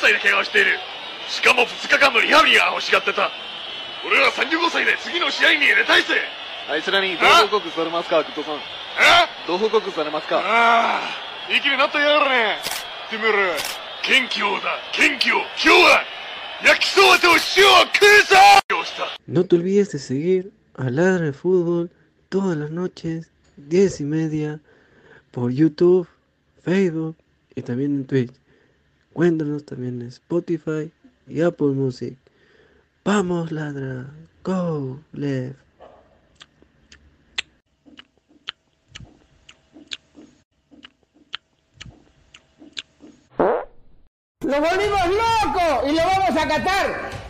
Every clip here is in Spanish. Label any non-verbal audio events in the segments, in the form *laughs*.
歳で怪我をしている。しかも2日間のリハビリが欲しがってた。俺は35歳で次の試合に入れたいぜ。あいつらにどう報告されますか、グッドさん。え？どう報告されますか？ああになったやね。てめえら。元気をだ。元気を今日は焼きそばと塩を食うぞ！よした No te olvides de seguir a Ladra de Fútbol todas las noches, 10 y media, por YouTube, Facebook y también en Twitch. Cuéntanos también en Spotify y Apple Music. Vamos, Ladra. Go, Left. ¡Lo volvimos loco! ¡Y lo vamos a catar!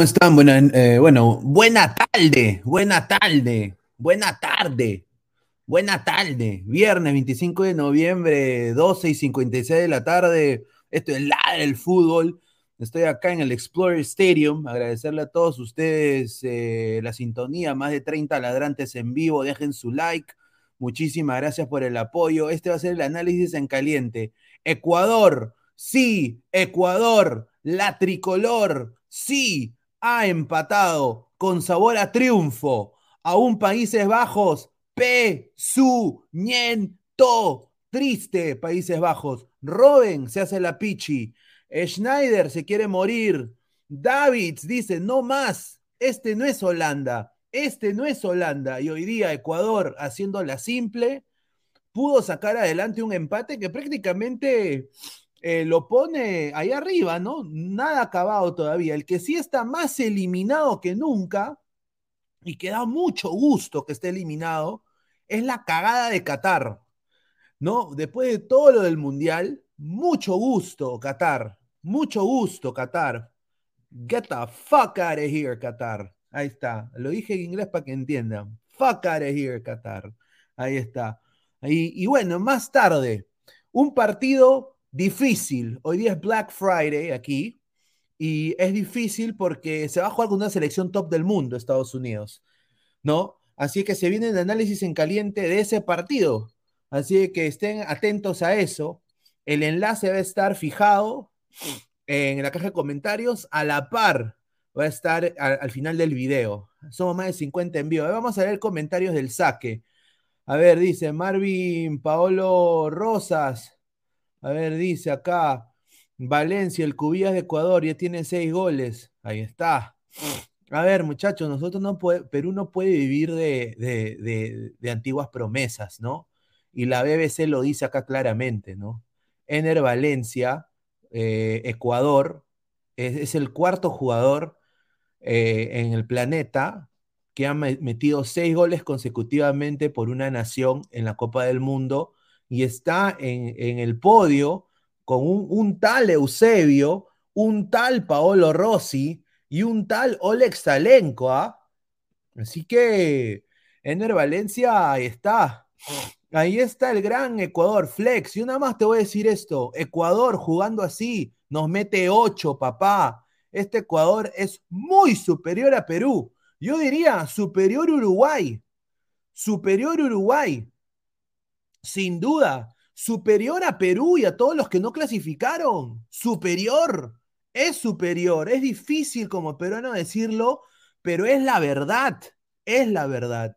¿Cómo están? Eh, bueno, buena tarde, buena tarde, buena tarde, buena tarde. Viernes 25 de noviembre, 12 y 56 de la tarde. Esto es la del fútbol. Estoy acá en el Explorer Stadium. Agradecerle a todos ustedes eh, la sintonía. Más de 30 ladrantes en vivo. Dejen su like. Muchísimas gracias por el apoyo. Este va a ser el análisis en caliente. Ecuador, sí, Ecuador, la tricolor, sí, ha empatado con sabor a triunfo a un Países Bajos, P-su-ñen-to, triste Países Bajos. Robin se hace la pichi, Schneider se quiere morir, Davids dice, no más, este no es Holanda, este no es Holanda. Y hoy día Ecuador, haciendo la simple, pudo sacar adelante un empate que prácticamente eh, lo pone ahí arriba, ¿no? Nada acabado todavía. El que sí está más eliminado que nunca y que da mucho gusto que esté eliminado es la cagada de Qatar, ¿no? Después de todo lo del Mundial, mucho gusto, Qatar. Mucho gusto, Qatar. Get the fuck out of here, Qatar. Ahí está. Lo dije en inglés para que entiendan. Fuck out of here, Qatar. Ahí está. Y, y bueno, más tarde, un partido difícil. Hoy día es Black Friday aquí. Y es difícil porque se va a jugar con una selección top del mundo, Estados Unidos. ¿No? Así que se viene el análisis en caliente de ese partido. Así que estén atentos a eso. El enlace va a estar fijado en la caja de comentarios a la par. Va a estar al, al final del video. Somos más de 50 en vivo. Vamos a ver comentarios del saque. A ver, dice Marvin Paolo Rosas. A ver, dice acá. Valencia, el Cubillas de Ecuador, ya tiene seis goles. Ahí está. A ver, muchachos, nosotros no puede, Perú no puede vivir de, de- de- antiguas promesas, ¿no? Y la BBC lo dice acá claramente, ¿no? Ener Valencia, eh, Ecuador, es, el cuarto jugador eh, en el planeta que ha me- metido seis goles consecutivamente por una nación en la Copa del Mundo y está en, en el podio con un, tal Eusebio, un tal Paolo Rossi y un tal Oleg Salenko, ¿ah? Así que Ener Valencia ahí está. Ahí está el gran Ecuador, Flex. Y una más te voy a decir esto: Ecuador jugando así nos mete 8, papá. Este Ecuador es muy superior a Perú. Yo diría superior Uruguay. Superior Uruguay. Sin duda. Superior a Perú y a todos los que no clasificaron. Superior. Es superior. Es difícil como peruano decirlo, pero es la verdad. Es la verdad.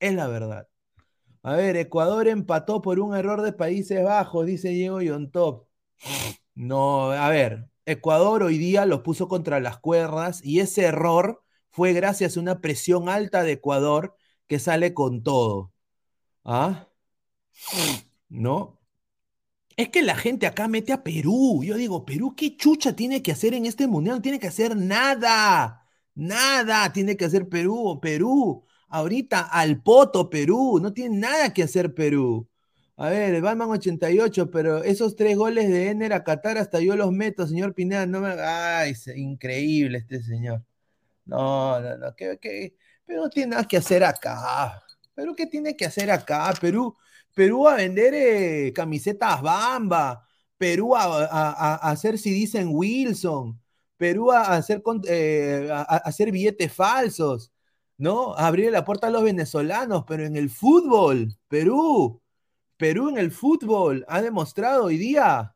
Es la verdad. A ver, Ecuador empató por un error de Países Bajos, dice Diego Yontop. No, a ver, Ecuador hoy día lo puso contra las cuerdas y ese error fue gracias a una presión alta de Ecuador que sale con todo. ¿Ah? ¿No? Es que la gente acá mete a Perú. Yo digo, Perú, ¿qué chucha tiene que hacer en este mundial? No tiene que hacer nada. Nada tiene que hacer Perú. Perú, ahorita al poto Perú. No tiene nada que hacer Perú. A ver, el Batman 88, pero esos tres goles de Ener a Qatar hasta yo los meto, señor Pineda. No me... Ay, es increíble este señor. No, no, no. Pero no tiene nada que hacer acá. Pero ¿qué tiene que hacer acá? Perú, Perú a vender eh, camisetas Bamba. Perú a, a, hacer si dicen Wilson. Perú a hacer, eh, a, hacer billetes falsos. ¿No? Abrir la puerta a los venezolanos. Pero en el fútbol, Perú. Perú en el fútbol ha demostrado hoy día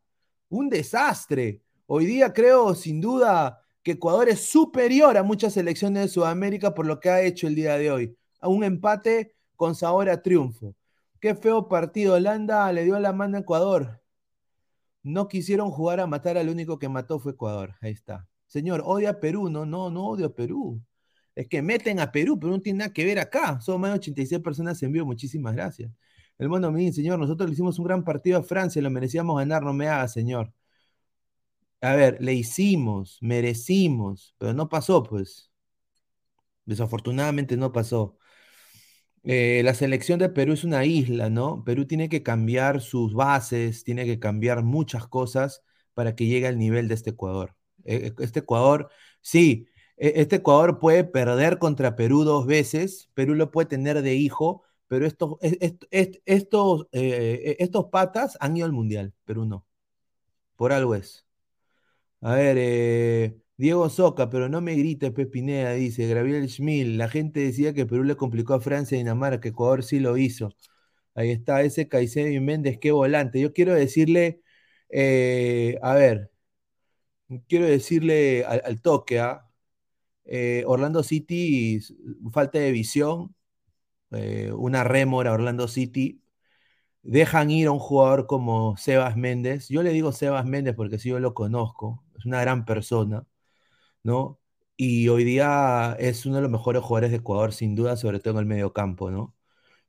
un desastre. Hoy día creo sin duda que Ecuador es superior a muchas selecciones de Sudamérica por lo que ha hecho el día de hoy. A un empate con sabor a triunfo. Qué feo partido. Holanda le dio la mano a Ecuador. No quisieron jugar a matar al único que mató fue Ecuador. Ahí está. Señor, odia a Perú. No, no, no odio a Perú. Es que meten a Perú, pero no tiene nada que ver acá. Son más de 86 personas en vivo. Muchísimas gracias. El me dice, señor, nosotros le hicimos un gran partido a Francia, lo merecíamos ganar, no me haga, señor. A ver, le hicimos, merecimos, pero no pasó, pues. Desafortunadamente no pasó. Eh, la selección de Perú es una isla, ¿no? Perú tiene que cambiar sus bases, tiene que cambiar muchas cosas para que llegue al nivel de este Ecuador. E, e, este Ecuador, sí, e, este Ecuador puede perder contra Perú dos veces, Perú lo puede tener de hijo, pero estos, estos, eh, estos patas han ido al Mundial, Perú no. Por algo es. A ver, eh, Diego Soca, pero no me grite Pepinea, dice Gabriel Schmil. La gente decía que Perú le complicó a Francia y Dinamarca, que Ecuador sí lo hizo. Ahí está ese Caicedo y Méndez, qué volante. Yo quiero decirle, eh, a ver, quiero decirle al, toque, a ¿ah? Orlando City, falta de visión, eh, una rémora Orlando City, dejan ir a un jugador como Sebas Méndez. Yo le digo Sebas Méndez porque si yo lo conozco, es una gran persona, ¿no? Y hoy día es uno de los mejores jugadores de Ecuador, sin duda, sobre todo en el medio campo, ¿no?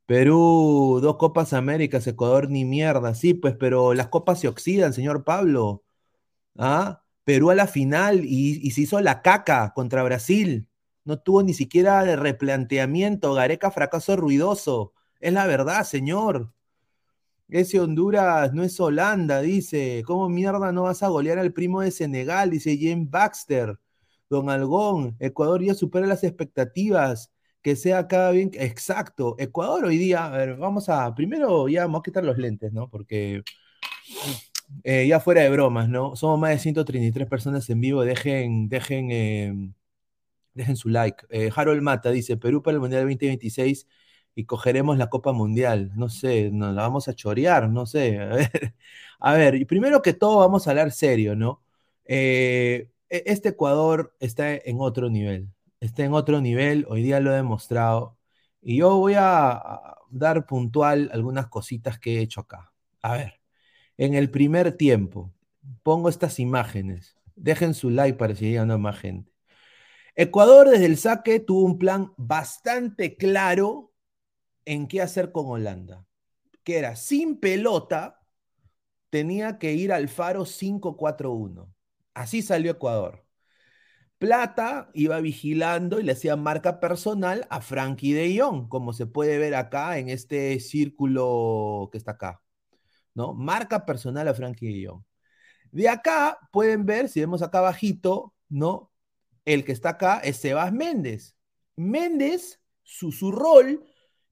Perú, dos Copas Américas, Ecuador ni mierda, sí, pues, pero las copas se oxidan, señor Pablo. ¿Ah? Perú a la final y, y se hizo la caca contra Brasil no tuvo ni siquiera de replanteamiento. Gareca fracaso ruidoso. Es la verdad, señor. Ese Honduras no es Holanda, dice. ¿Cómo mierda no vas a golear al primo de Senegal? Dice James Baxter. Don Algón, Ecuador ya supera las expectativas. Que sea cada bien. Exacto. Ecuador hoy día, a ver, vamos a. Primero ya vamos a quitar los lentes, ¿no? Porque. Eh, ya fuera de bromas, ¿no? Somos más de 133 personas en vivo. Dejen, dejen. Eh, Dejen su like. Eh, Harold Mata dice, Perú para el Mundial 2026 y cogeremos la Copa Mundial. No sé, nos la vamos a chorear, no sé. *laughs* A ver, y primero que todo vamos a hablar serio, ¿no? Eh, este Ecuador está en otro nivel. Está en otro nivel, hoy día lo he demostrado. Y yo voy a dar puntual algunas cositas que he hecho acá. A ver, en el primer tiempo, pongo estas imágenes. Dejen su like para que llegando más gente. Ecuador desde el saque tuvo un plan bastante claro en qué hacer con Holanda, que era sin pelota, tenía que ir al faro 5-4-1. Así salió Ecuador. Plata iba vigilando y le hacía marca personal a Frankie de Jong, como se puede ver acá en este círculo que está acá. ¿no? Marca personal a Frankie de Jong. De acá pueden ver, si vemos acá abajito, ¿no? el que está acá es Sebas Méndez. Méndez, su, su rol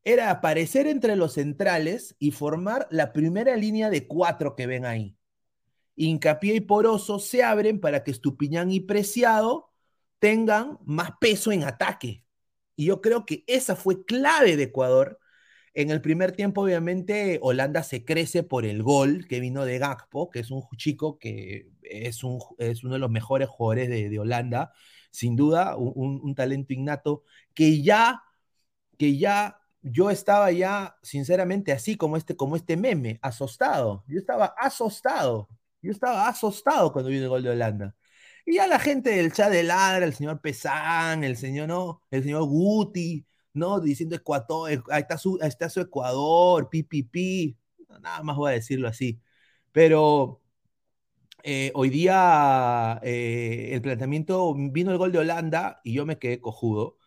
era aparecer entre los centrales y formar la primera línea de cuatro que ven ahí. Incapié y Poroso se abren para que Estupiñán y Preciado tengan más peso en ataque. Y yo creo que esa fue clave de Ecuador. En el primer tiempo, obviamente, Holanda se crece por el gol que vino de Gakpo, que es un chico que es, un, es uno de los mejores jugadores de, Holanda, sin duda, un, un, talento innato, que ya, que ya, yo estaba ya, sinceramente, así como este, como este meme, asostado. Yo estaba asostado. Yo estaba asostado cuando vino el gol de Holanda. Y ya la gente del chat de ladra, el señor Pesán, el señor, ¿no? El señor Guti, ¿no? Diciendo Ecuador, ahí está su, está su Ecuador, pi, Nada más voy a decirlo así. Pero eh, hoy día eh, el planteamiento vino el gol de Holanda y yo me quedé cojudo.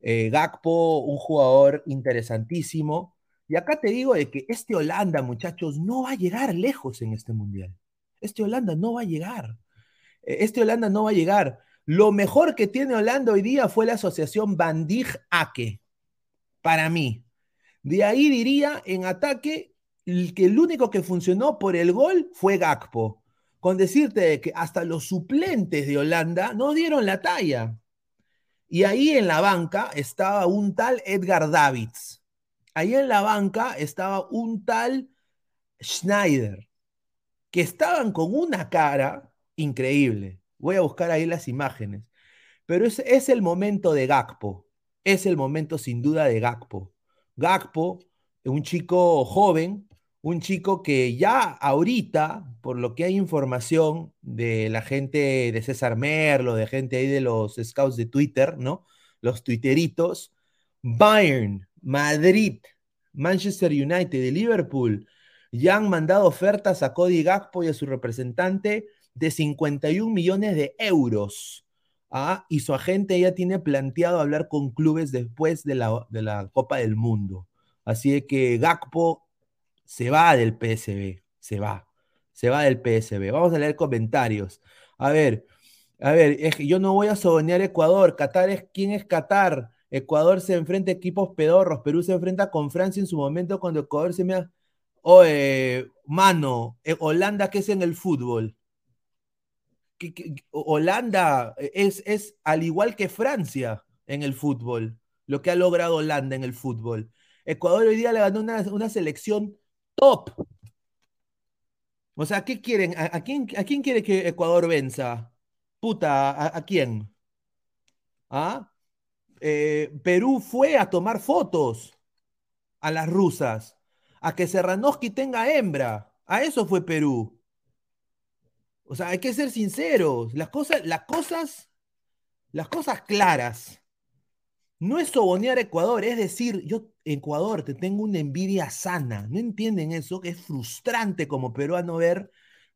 Eh, Gakpo, un jugador interesantísimo. Y acá te digo de que este Holanda, muchachos, no va a llegar lejos en este mundial. Este Holanda no va a llegar. Este Holanda no va a llegar. Lo mejor que tiene Holanda hoy día fue la asociación Bandig-Ake, para mí. De ahí diría en ataque que el único que funcionó por el gol fue Gakpo con decirte que hasta los suplentes de Holanda no dieron la talla. Y ahí en la banca estaba un tal Edgar Davids. Ahí en la banca estaba un tal Schneider, que estaban con una cara increíble. Voy a buscar ahí las imágenes. Pero es, es el momento de Gakpo. Es el momento sin duda de Gakpo. Gakpo, un chico joven, un chico que ya ahorita, por lo que hay información de la gente de César Merlo, de gente ahí de los scouts de Twitter, ¿no? Los twitteritos, Bayern, Madrid, Manchester United Liverpool ya han mandado ofertas a Cody Gakpo y a su representante de 51 millones de euros. ¿ah? Y su agente ya tiene planteado hablar con clubes después de la, de la Copa del Mundo. Así que Gakpo se va del PSB, se va, se va del PSB. Vamos a leer comentarios. A ver, a ver, yo no voy a sobonear Ecuador. Qatar es quién es Qatar. Ecuador se enfrenta a equipos pedorros. Perú se enfrenta con Francia en su momento cuando Ecuador se me Oye, mano, eh, Holanda, ¿qué es en el fútbol? Holanda es, es al igual que Francia en el fútbol, lo que ha logrado Holanda en el fútbol. Ecuador hoy día le ganó una, una selección top. O sea, ¿qué quieren? ¿A, quién, a quién, quiere que Ecuador venza? Puta, ¿a, quién? ¿Ah? Eh, Perú fue a tomar fotos a las rusas, a que Serranoski tenga hembra. A eso fue Perú. O sea, hay que ser sinceros. Las cosas, las cosas, las cosas claras. No es sobonear a Ecuador, es decir, yo, Ecuador, te tengo una envidia sana. ¿No entienden eso? Que es frustrante como peruano ver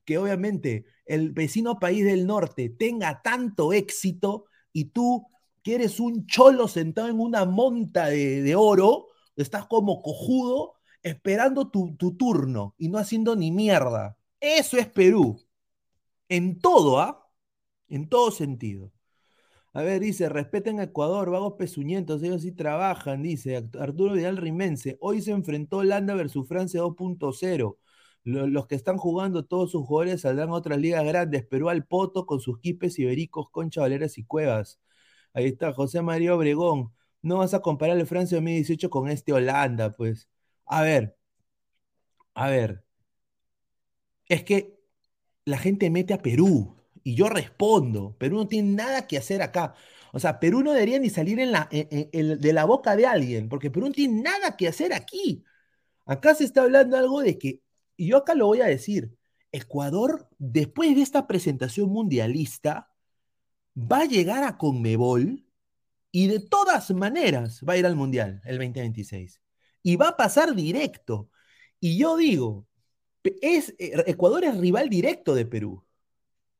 que obviamente el vecino país del norte tenga tanto éxito y tú, que eres un cholo sentado en una monta de, oro, estás como cojudo esperando tu, tu turno y no haciendo ni mierda. Eso es Perú. En todo, ¿ah? En todo sentido. A ver, dice, respeten a Ecuador, vagos pezuñentos, ellos sí trabajan, dice Arturo Vidal Rimense. Hoy se enfrentó Holanda versus Francia 2.0. Los que están jugando, todos sus jugadores saldrán a otras ligas grandes. Perú al poto con sus quipes ibéricos, Concha, Valeras y Cuevas. Ahí está, José María Obregón. No vas a comparar el Francia 2018 con este Holanda, pues. A ver, a ver. Es que la gente mete a Perú. Y yo respondo, Perú no tiene nada que hacer acá. O sea, Perú no debería ni salir en la, de la boca de alguien, porque Perú no tiene nada que hacer aquí. Acá se está hablando algo de que, y yo acá lo voy a decir, Ecuador, después de esta presentación mundialista, va a llegar a Conmebol y de todas maneras va a ir al Mundial el 2026. Y va a pasar directo. Y yo digo, es, eh, Ecuador es rival directo de Perú.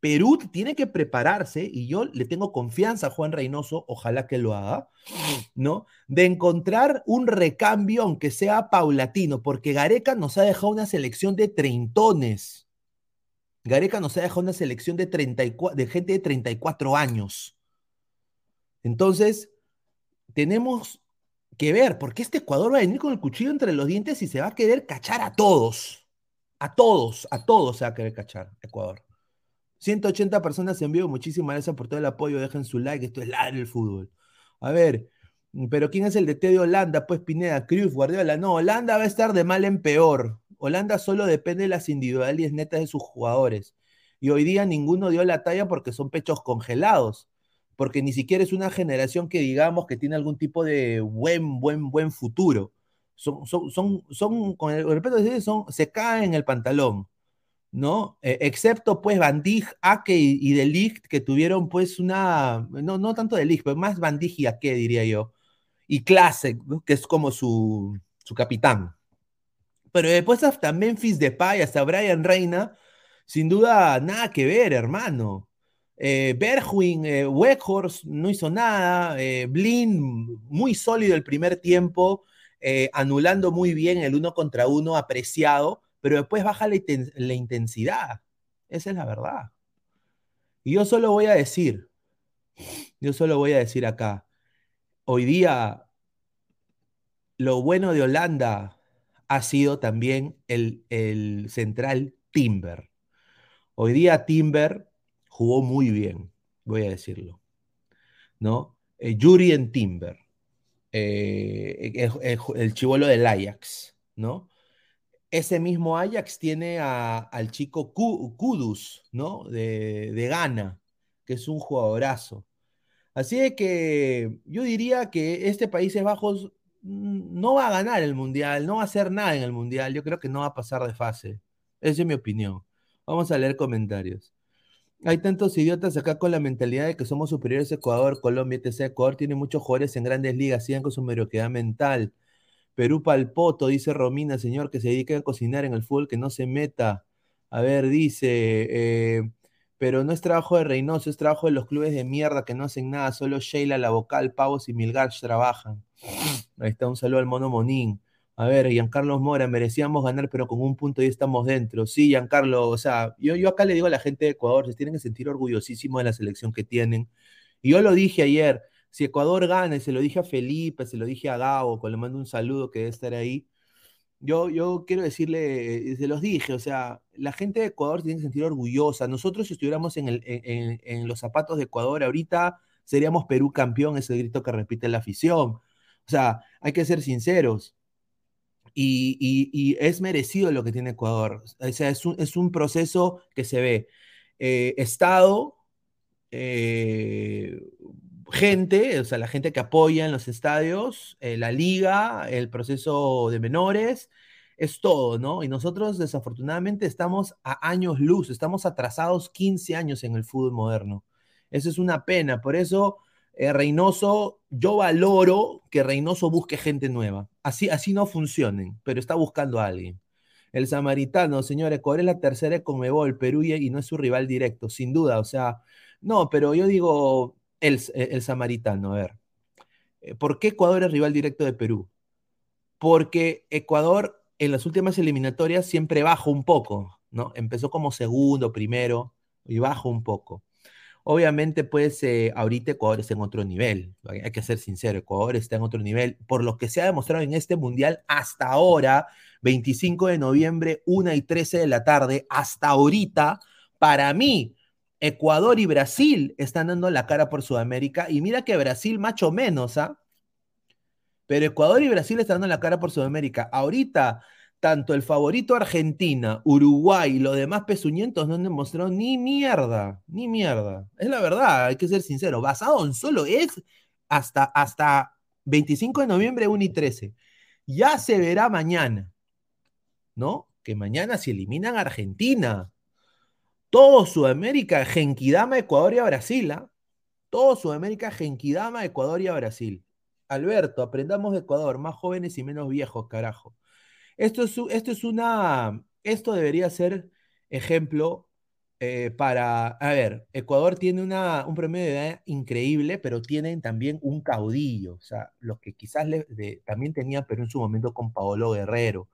Perú tiene que prepararse, y yo le tengo confianza a Juan Reynoso, ojalá que lo haga, ¿no? De encontrar un recambio, aunque sea paulatino, porque Gareca nos ha dejado una selección de treintones. Gareca nos ha dejado una selección de, 34, de gente de 34 años. Entonces, tenemos que ver, porque este Ecuador va a venir con el cuchillo entre los dientes y se va a querer cachar a todos. A todos, a todos se va a querer cachar Ecuador. 180 personas en vivo. Muchísimas gracias por todo el apoyo. Dejen su like. Esto es la del fútbol. A ver, Pero ¿quién es el DT de Holanda? Pues Pineda, Cruz, Guardiola. No, Holanda va a estar de mal en peor. Holanda solo depende de las individualidades netas de sus jugadores. Y hoy día ninguno dio la talla porque son pechos congelados. Porque ni siquiera es una generación que digamos que tiene algún tipo de buen, buen, buen futuro. Son, son, son, son con el respeto de son, se caen en el pantalón. ¿no? Eh, excepto pues Van Dijk, Ake y, y De Ligt, que tuvieron pues una, no, no tanto De Ligt, pero más Van Dijk y Ake, diría yo. Y Classic, ¿no? que es como su, su capitán. Pero después hasta Memphis Depay, hasta Brian Reina, sin duda nada que ver, hermano. Eh, Bergwijn, eh, no hizo nada, eh, Blin muy sólido el primer tiempo, eh, anulando muy bien el uno contra uno apreciado, pero después baja la intensidad. Esa es la verdad. Y yo solo voy a decir, yo solo voy a decir acá, hoy día lo bueno de Holanda ha sido también el, el central Timber. Hoy día Timber jugó muy bien, voy a decirlo, ¿no? Eh, Yuri en Timber, eh, el, el, el chivolo del Ajax, ¿no? Ese mismo Ajax tiene al chico Ku- Kudus, ¿no? De, Ghana, que es un jugadorazo. Así que yo diría que este Países Bajos mm, no va a ganar el Mundial, no va a hacer nada en el Mundial. Yo creo que no va a pasar de fase. Esa es mi opinión. Vamos a leer comentarios. Hay tantos idiotas acá con la mentalidad de que somos superiores a Ecuador, Colombia, etc. Ecuador tiene muchos jugadores en grandes ligas, sigan con su mediocridad mental. Perú palpoto, dice Romina, señor, que se dedica a cocinar en el fútbol, que no se meta. A ver, dice, eh, pero no es trabajo de Reynoso, es trabajo de los clubes de mierda que no hacen nada, solo Sheila, La Vocal, Pavos y Milgar trabajan. *sniffs* Ahí está, un saludo al mono Monín. A ver, Giancarlo Mora, merecíamos ganar, pero con un punto y estamos dentro. Sí, Giancarlo, o sea, yo, yo acá le digo a la gente de Ecuador, se tienen que sentir orgullosísimos de la selección que tienen. Y yo lo dije ayer, si Ecuador gana, y se lo dije a Felipe, se lo dije a Gabo, que le mando un saludo que debe estar ahí. Yo, yo quiero decirle, eh, se los dije, o sea, la gente de Ecuador se tiene que sentir orgullosa. Nosotros, si estuviéramos en, el, en, los zapatos de Ecuador ahorita, seríamos Perú campeón, ese grito que repite la afición. O sea, hay que ser sinceros. Y, es merecido lo que tiene Ecuador. O sea, es un, es un proceso que se ve. Eh, Estado, eh, gente, o sea, la gente que apoya en los estadios, eh, la liga, el proceso de menores, es todo, ¿no? Y nosotros desafortunadamente estamos a años luz, estamos atrasados 15 años en el fútbol moderno. Eso es una pena, por eso eh, Reynoso, yo valoro que Reynoso busque gente nueva. Así, así no funcionen, pero está buscando a alguien. El samaritano, señor Ecuador es la tercera de Conmebol, Perú y, no es su rival directo, sin duda, o sea, no, pero yo digo el, el samaritano, a ver. Eh, ¿Por qué Ecuador es rival directo de Perú? Porque Ecuador en las últimas eliminatorias siempre baja un poco, ¿no? Empezó como segundo, primero, y baja un poco. Obviamente, pues eh, ahorita Ecuador está en otro nivel, hay que ser sincero, Ecuador está en otro nivel, por lo que se ha demostrado en este mundial hasta ahora, 25 de noviembre, 1 y 13 de la tarde, hasta ahorita, para mí, Ecuador y Brasil están dando la cara por Sudamérica, y mira que Brasil macho menos, ¿ah? Pero Ecuador y Brasil están dando la cara por Sudamérica. Ahorita, tanto el favorito Argentina, Uruguay y los demás pezuñentos no han demostrado ni mierda, ni mierda. Es la verdad, hay que ser sincero. Basado en solo es hasta, hasta 25 de noviembre, 1 y 13. Ya se verá mañana, ¿no? Que mañana se eliminan Argentina. Todo Sudamérica, Genkidama, Ecuador y Brasil, ¿ah? Todo Sudamérica, Genkidama, Ecuador y Brasil. Alberto, aprendamos de Ecuador, más jóvenes y menos viejos, carajo. Esto es, esto es una, esto debería ser ejemplo eh, para, a ver, Ecuador tiene una, un promedio de edad increíble, pero tienen también un caudillo, o sea, los que quizás le- también tenía Perú en su momento con Paolo Guerrero.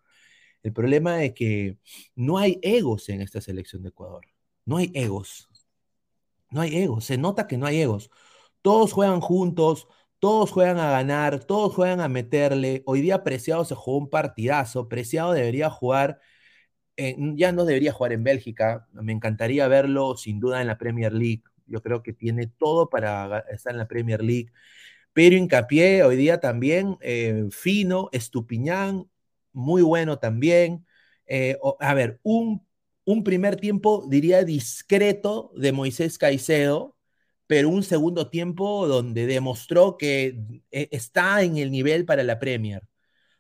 El problema es que no hay egos en esta selección de Ecuador, no hay egos, no hay egos, se nota que no hay egos. Todos juegan juntos, todos juegan a ganar, todos juegan a meterle. Hoy día Preciado se jugó un partidazo. Preciado debería jugar, ya no debería jugar en Bélgica. Me encantaría verlo sin duda en la Premier League. Yo creo que tiene todo para estar en la Premier League. Pero Hincapié hoy día también, eh, fino, Estupiñán, muy bueno también. Eh, a ver, un, un primer tiempo, diría, discreto de Moisés Caicedo, pero un segundo tiempo donde demostró que eh, está en el nivel para la Premier,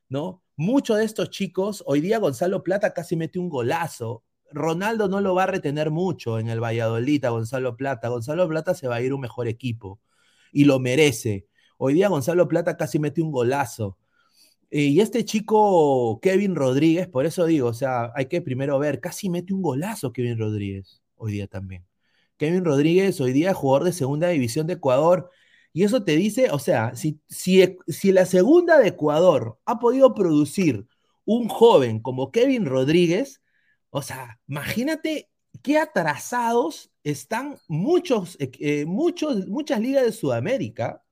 ¿no? Muchos de estos chicos, hoy día Gonzalo Plata casi mete un golazo. Ronaldo no lo va a retener mucho en el Valladolid a Gonzalo Plata. Gonzalo Plata se va a ir un mejor equipo y lo merece. Hoy día Gonzalo Plata casi mete un golazo. Eh, y este chico, Kevin Rodríguez, por eso digo, o sea, hay que primero ver, casi mete un golazo Kevin Rodríguez hoy día también. Kevin Rodríguez hoy día jugador de segunda división de Ecuador. Y eso te dice, o sea, si, si, si la segunda de Ecuador ha podido producir un joven como Kevin Rodríguez, o sea, imagínate qué atrasados están muchos, eh, eh, muchos, muchas ligas de Sudamérica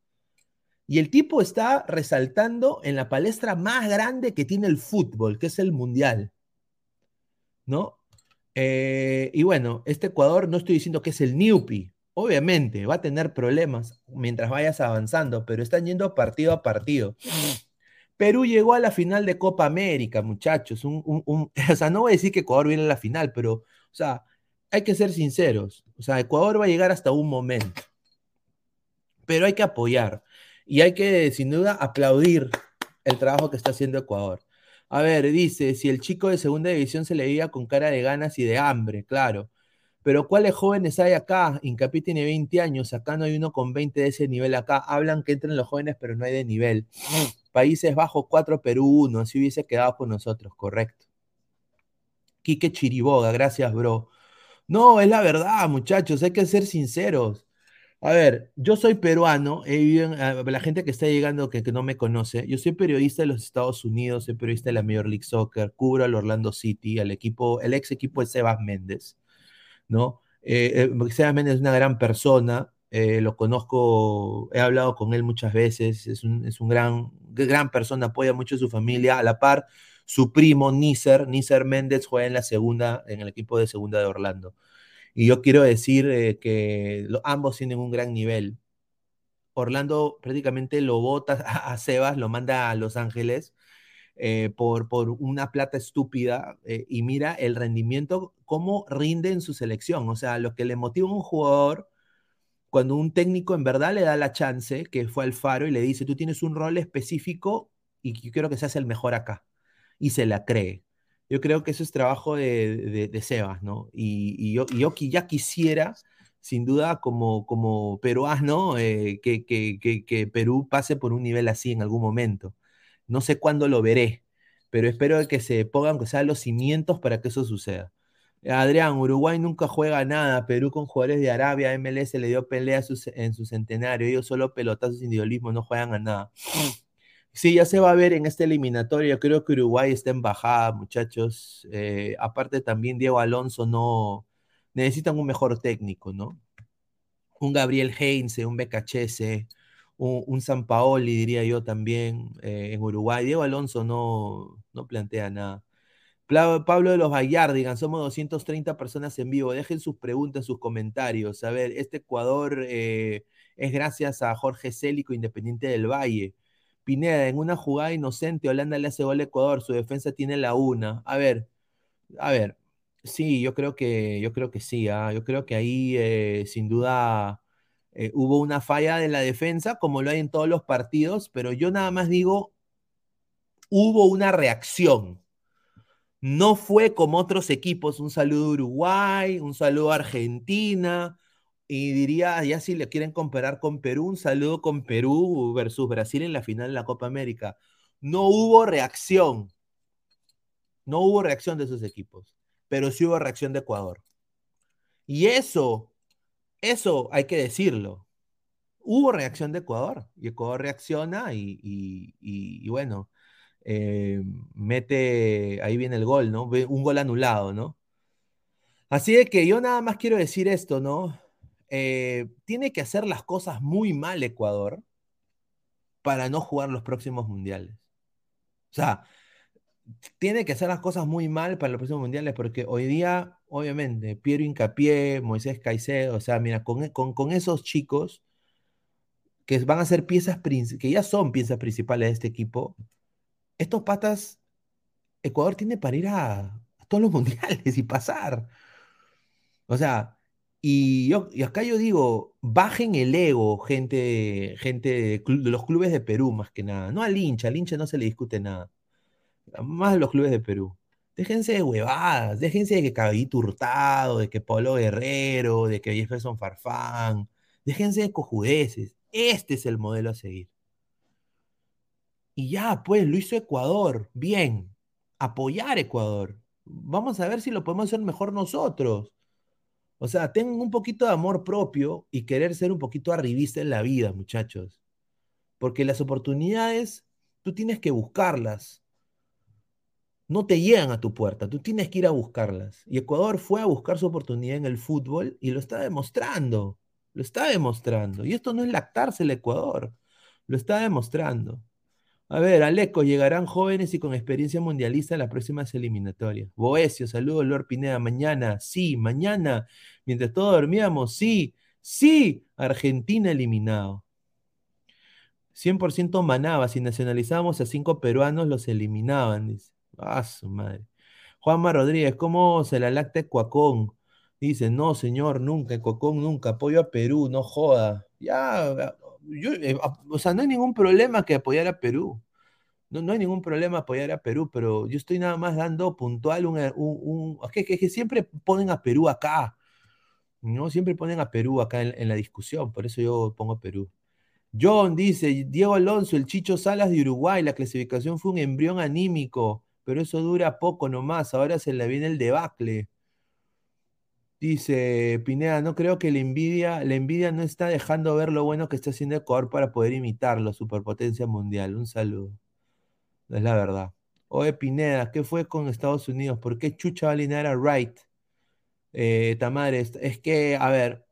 y el tipo está resaltando en la palestra más grande que tiene el fútbol, que es el mundial. ¿No? Eh, y bueno, este Ecuador no estoy diciendo que es el Newpi. Obviamente va a tener problemas mientras vayas avanzando, pero están yendo partido a partido. Perú llegó a la final de Copa América, muchachos. *laughs* o sea, no voy a decir que Ecuador viene a la final, pero, o sea, hay que ser sinceros. O sea, Ecuador va a llegar hasta un momento. Pero hay que apoyar. Y hay que, sin duda, aplaudir el trabajo que está haciendo Ecuador. A ver, dice, si el chico de segunda división se le veía con cara de ganas y de hambre, claro. Pero ¿cuáles jóvenes hay acá? Incapi tiene 20 años, acá no hay uno con 20 de ese nivel acá. Hablan que entren los jóvenes, pero no hay de nivel. *sniffs* Países Bajos 4, Perú 1, así hubiese quedado con nosotros, correcto. Quique Chiriboga, gracias, bro. No, es la verdad, muchachos, hay que ser sinceros. A ver, yo soy peruano, la gente que está llegando que, no me conoce, yo soy periodista de los Estados Unidos, soy periodista de la Major League Soccer, cubro al Orlando City, al equipo, el ex equipo de Sebas Méndez, ¿no? Eh, eh, Sebas Méndez es una gran persona, eh, lo conozco, he hablado con él muchas veces, es un, es un gran, gran persona, apoya mucho a su familia, a la par, su primo Nícer, Nícer Méndez juega en la segunda, en el equipo de segunda de Orlando. Y yo quiero decir eh, que ambos tienen un gran nivel. Orlando prácticamente lo bota a, Sebas, lo manda a Los Ángeles eh, por, por una plata estúpida eh, y mira el rendimiento, cómo rinde en su selección. O sea, lo que le motiva a un jugador cuando un técnico en verdad le da la chance, que fue Alfaro, y le dice, tú tienes un rol específico y quiero que seas el mejor acá. Y se la cree. Yo creo que eso es trabajo de, de, Sebas, ¿no? Y, yo, yo ya quisiera, sin duda, como, como peruano, eh, que, que, que, Perú pase por un nivel así en algún momento. No sé cuándo lo veré, pero espero que se pongan, que sean los cimientos para que eso suceda. Adrián, Uruguay nunca juega nada, Perú con jugadores de Arabia, MLS le dio pelea en su centenario, ellos solo pelotazos individualismo, no juegan a nada. Sí, ya se va a ver en esta eliminatoria. Creo que Uruguay está en bajada, muchachos. Eh, aparte también Diego Alonso no necesitan un mejor técnico, ¿no? Un Gabriel Heinze, un Becachese, un, un Sampaoli, diría yo también, eh, en Uruguay. Diego Alonso no, no plantea nada. Pablo de los Gallar, digan, somos 230 personas en vivo. Dejen sus preguntas, sus comentarios. A ver, este Ecuador eh, es gracias a Jorge Célico, Independiente del Valle. Pineda, en una jugada inocente, Holanda le hace gol a Ecuador, su defensa tiene la una. A ver, a ver, sí, yo creo que, yo creo que sí, ¿ah? yo creo que ahí eh, sin duda eh, hubo una falla de la defensa, como lo hay en todos los partidos, pero yo nada más digo, hubo una reacción. No fue como otros equipos, un saludo a Uruguay, un saludo a Argentina, y diría, ya si le quieren comparar con Perú, un saludo con Perú versus Brasil en la final de la Copa América. No hubo reacción. No hubo reacción de esos equipos, pero sí hubo reacción de Ecuador. Y eso, eso hay que decirlo. Hubo reacción de Ecuador y Ecuador reacciona y, bueno, eh, mete, ahí viene el gol, ¿no? Un gol anulado, ¿no? Así de que yo nada más quiero decir esto, ¿no? Eh, tiene que hacer las cosas muy mal Ecuador para no jugar los próximos mundiales. O sea, tiene que hacer las cosas muy mal para los próximos mundiales porque hoy día, obviamente, Piero Incapié, Moisés Caicedo, o sea, mira, con, con, esos chicos, que van a ser piezas, que ya son piezas principales de este equipo, estos patas, Ecuador tiene para ir a, a todos los *laughs* mundiales y pasar. O sea, y, yo, acá yo digo, bajen el ego, gente, gente de, los clubes de Perú más que nada. No al hincha, al hincha no se le discute nada. Más los clubes de Perú. Déjense de huevadas, déjense de que Caballito Hurtado, de que Pablo Guerrero, de que Jefferson Farfán, déjense de cojudeces. Este es el modelo a seguir. Y ya, pues, lo hizo Ecuador. Bien. Apoyar Ecuador. Vamos a ver si lo podemos hacer mejor nosotros. O sea, tengan un poquito de amor propio y querer ser un poquito arribista en la vida, muchachos. Porque las oportunidades, tú tienes que buscarlas. No te llegan a tu puerta, tú tienes que ir a buscarlas. Y Ecuador fue a buscar su oportunidad en el fútbol y lo está demostrando. Lo está demostrando. Y esto no es lactarse el Ecuador. Lo está demostrando. A ver, Aleco, llegarán jóvenes y con experiencia mundialista en las próximas eliminatorias. Boesio, saludos, Lord Pineda. Mañana, sí, mañana, mientras todos dormíamos, sí, sí, Argentina eliminado. 100% manaba, si nacionalizábamos a cinco peruanos, los eliminaban, dice. Ah, su madre. Juanma Rodríguez, ¿cómo se la lacta Cuacón? Dice, no, señor, nunca, Cuacón, nunca, apoyo a Perú, no joda. Ya, yo, eh, a- o sea, no hay ningún problema que apoyar a Perú. No, no hay ningún problema apoyar a Perú, pero yo estoy nada más dando puntual un, un- un- es que, que- siempre ponen a Perú acá, ¿no? Siempre ponen a Perú acá en, en la discusión, por eso yo pongo a Perú. John dice, Diego Alonso, el Chicho Salas de Uruguay, la clasificación fue un embrión anímico, pero eso dura poco nomás, ahora se le viene el debacle. Dice Pineda, no creo que la envidia, la envidia no está dejando ver lo bueno que está haciendo Ecuador para poder imitarlo, superpotencia mundial. Un saludo. Es la verdad. Oye, Pineda, ¿qué fue con Estados Unidos? ¿Por qué Chucha va a alinear a Wright? Eh, Tamares, es que, a ver,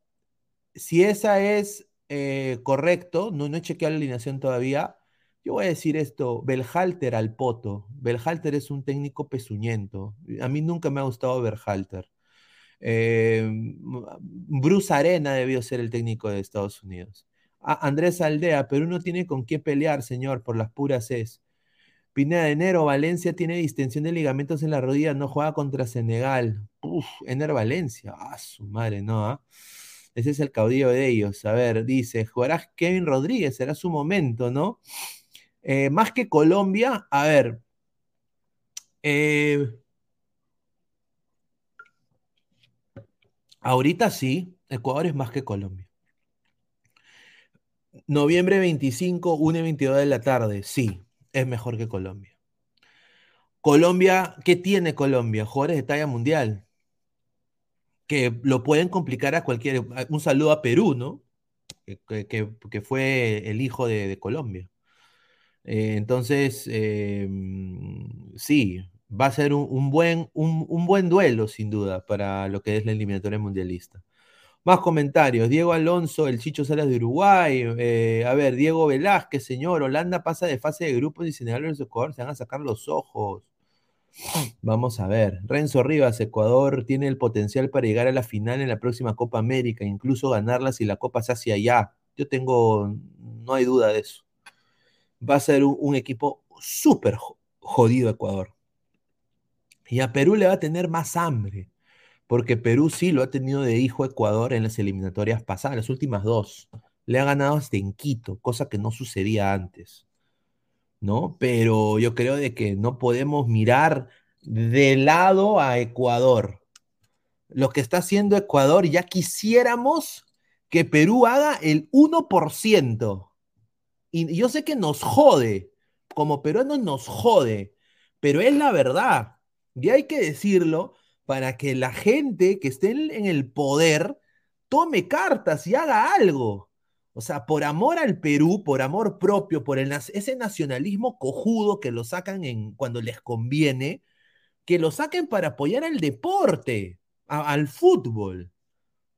si esa es eh, correcto, no, no he chequeado la alineación todavía, yo voy a decir esto, Belhalter al poto. Belhalter es un técnico pezuñento. A mí nunca me ha gustado Berhalter. Eh, Bruce Arena debió ser el técnico de Estados Unidos. Andrés Aldea, Perú no tiene con qué pelear, señor, por las puras es. Pineda de enero, Valencia tiene distensión de ligamentos en la rodilla, no juega contra Senegal. Uf, Ener Valencia. Ah, su madre, no, ¿ah? Ese es el caudillo de ellos. A ver, dice, jugará Kevin Rodríguez, será su momento, ¿no? Eh, más que Colombia, a ver. eh, ahorita sí, Ecuador es más que Colombia. Noviembre 25, 1 y 22 de la tarde, sí, es mejor que Colombia. Colombia, ¿qué tiene Colombia? Jugadores de talla mundial que lo pueden complicar a cualquier. Un saludo a Perú, ¿no? Que, que- fue el hijo de, Colombia. Eh, entonces, eh, sí, va a ser un, buen, un, buen duelo, sin duda, para lo que es la eliminatoria mundialista. Más comentarios. Diego Alonso, el Chicho Salas de Uruguay. eh, a ver, Diego Velázquez, señor. Holanda pasa de fase de grupos y Senegal versus Ecuador. Se van a sacar los ojos. Vamos a ver. Renzo Rivas, Ecuador tiene el potencial para llegar a la final en la próxima Copa América, incluso ganarla si la Copa se hace allá. Yo tengo, no hay duda de eso. Va a ser un, un equipo súper jo- jodido Ecuador. Y a Perú le va a tener más hambre, porque Perú sí lo ha tenido de hijo Ecuador en las eliminatorias pasadas, las últimas dos. Le ha ganado hasta en Quito, cosa que no sucedía antes. ¿no? Pero yo creo de que no podemos mirar de lado a Ecuador. Lo que está haciendo Ecuador, ya quisiéramos que Perú haga el 1%. Y yo sé que nos jode, como peruanos nos jode, pero es la verdad. Y hay que decirlo para que la gente que esté en el poder tome cartas y haga algo. O sea, por amor al Perú, por amor propio, por ese nacionalismo cojudo que lo sacan en, cuando les conviene, que lo saquen para apoyar al deporte, al fútbol,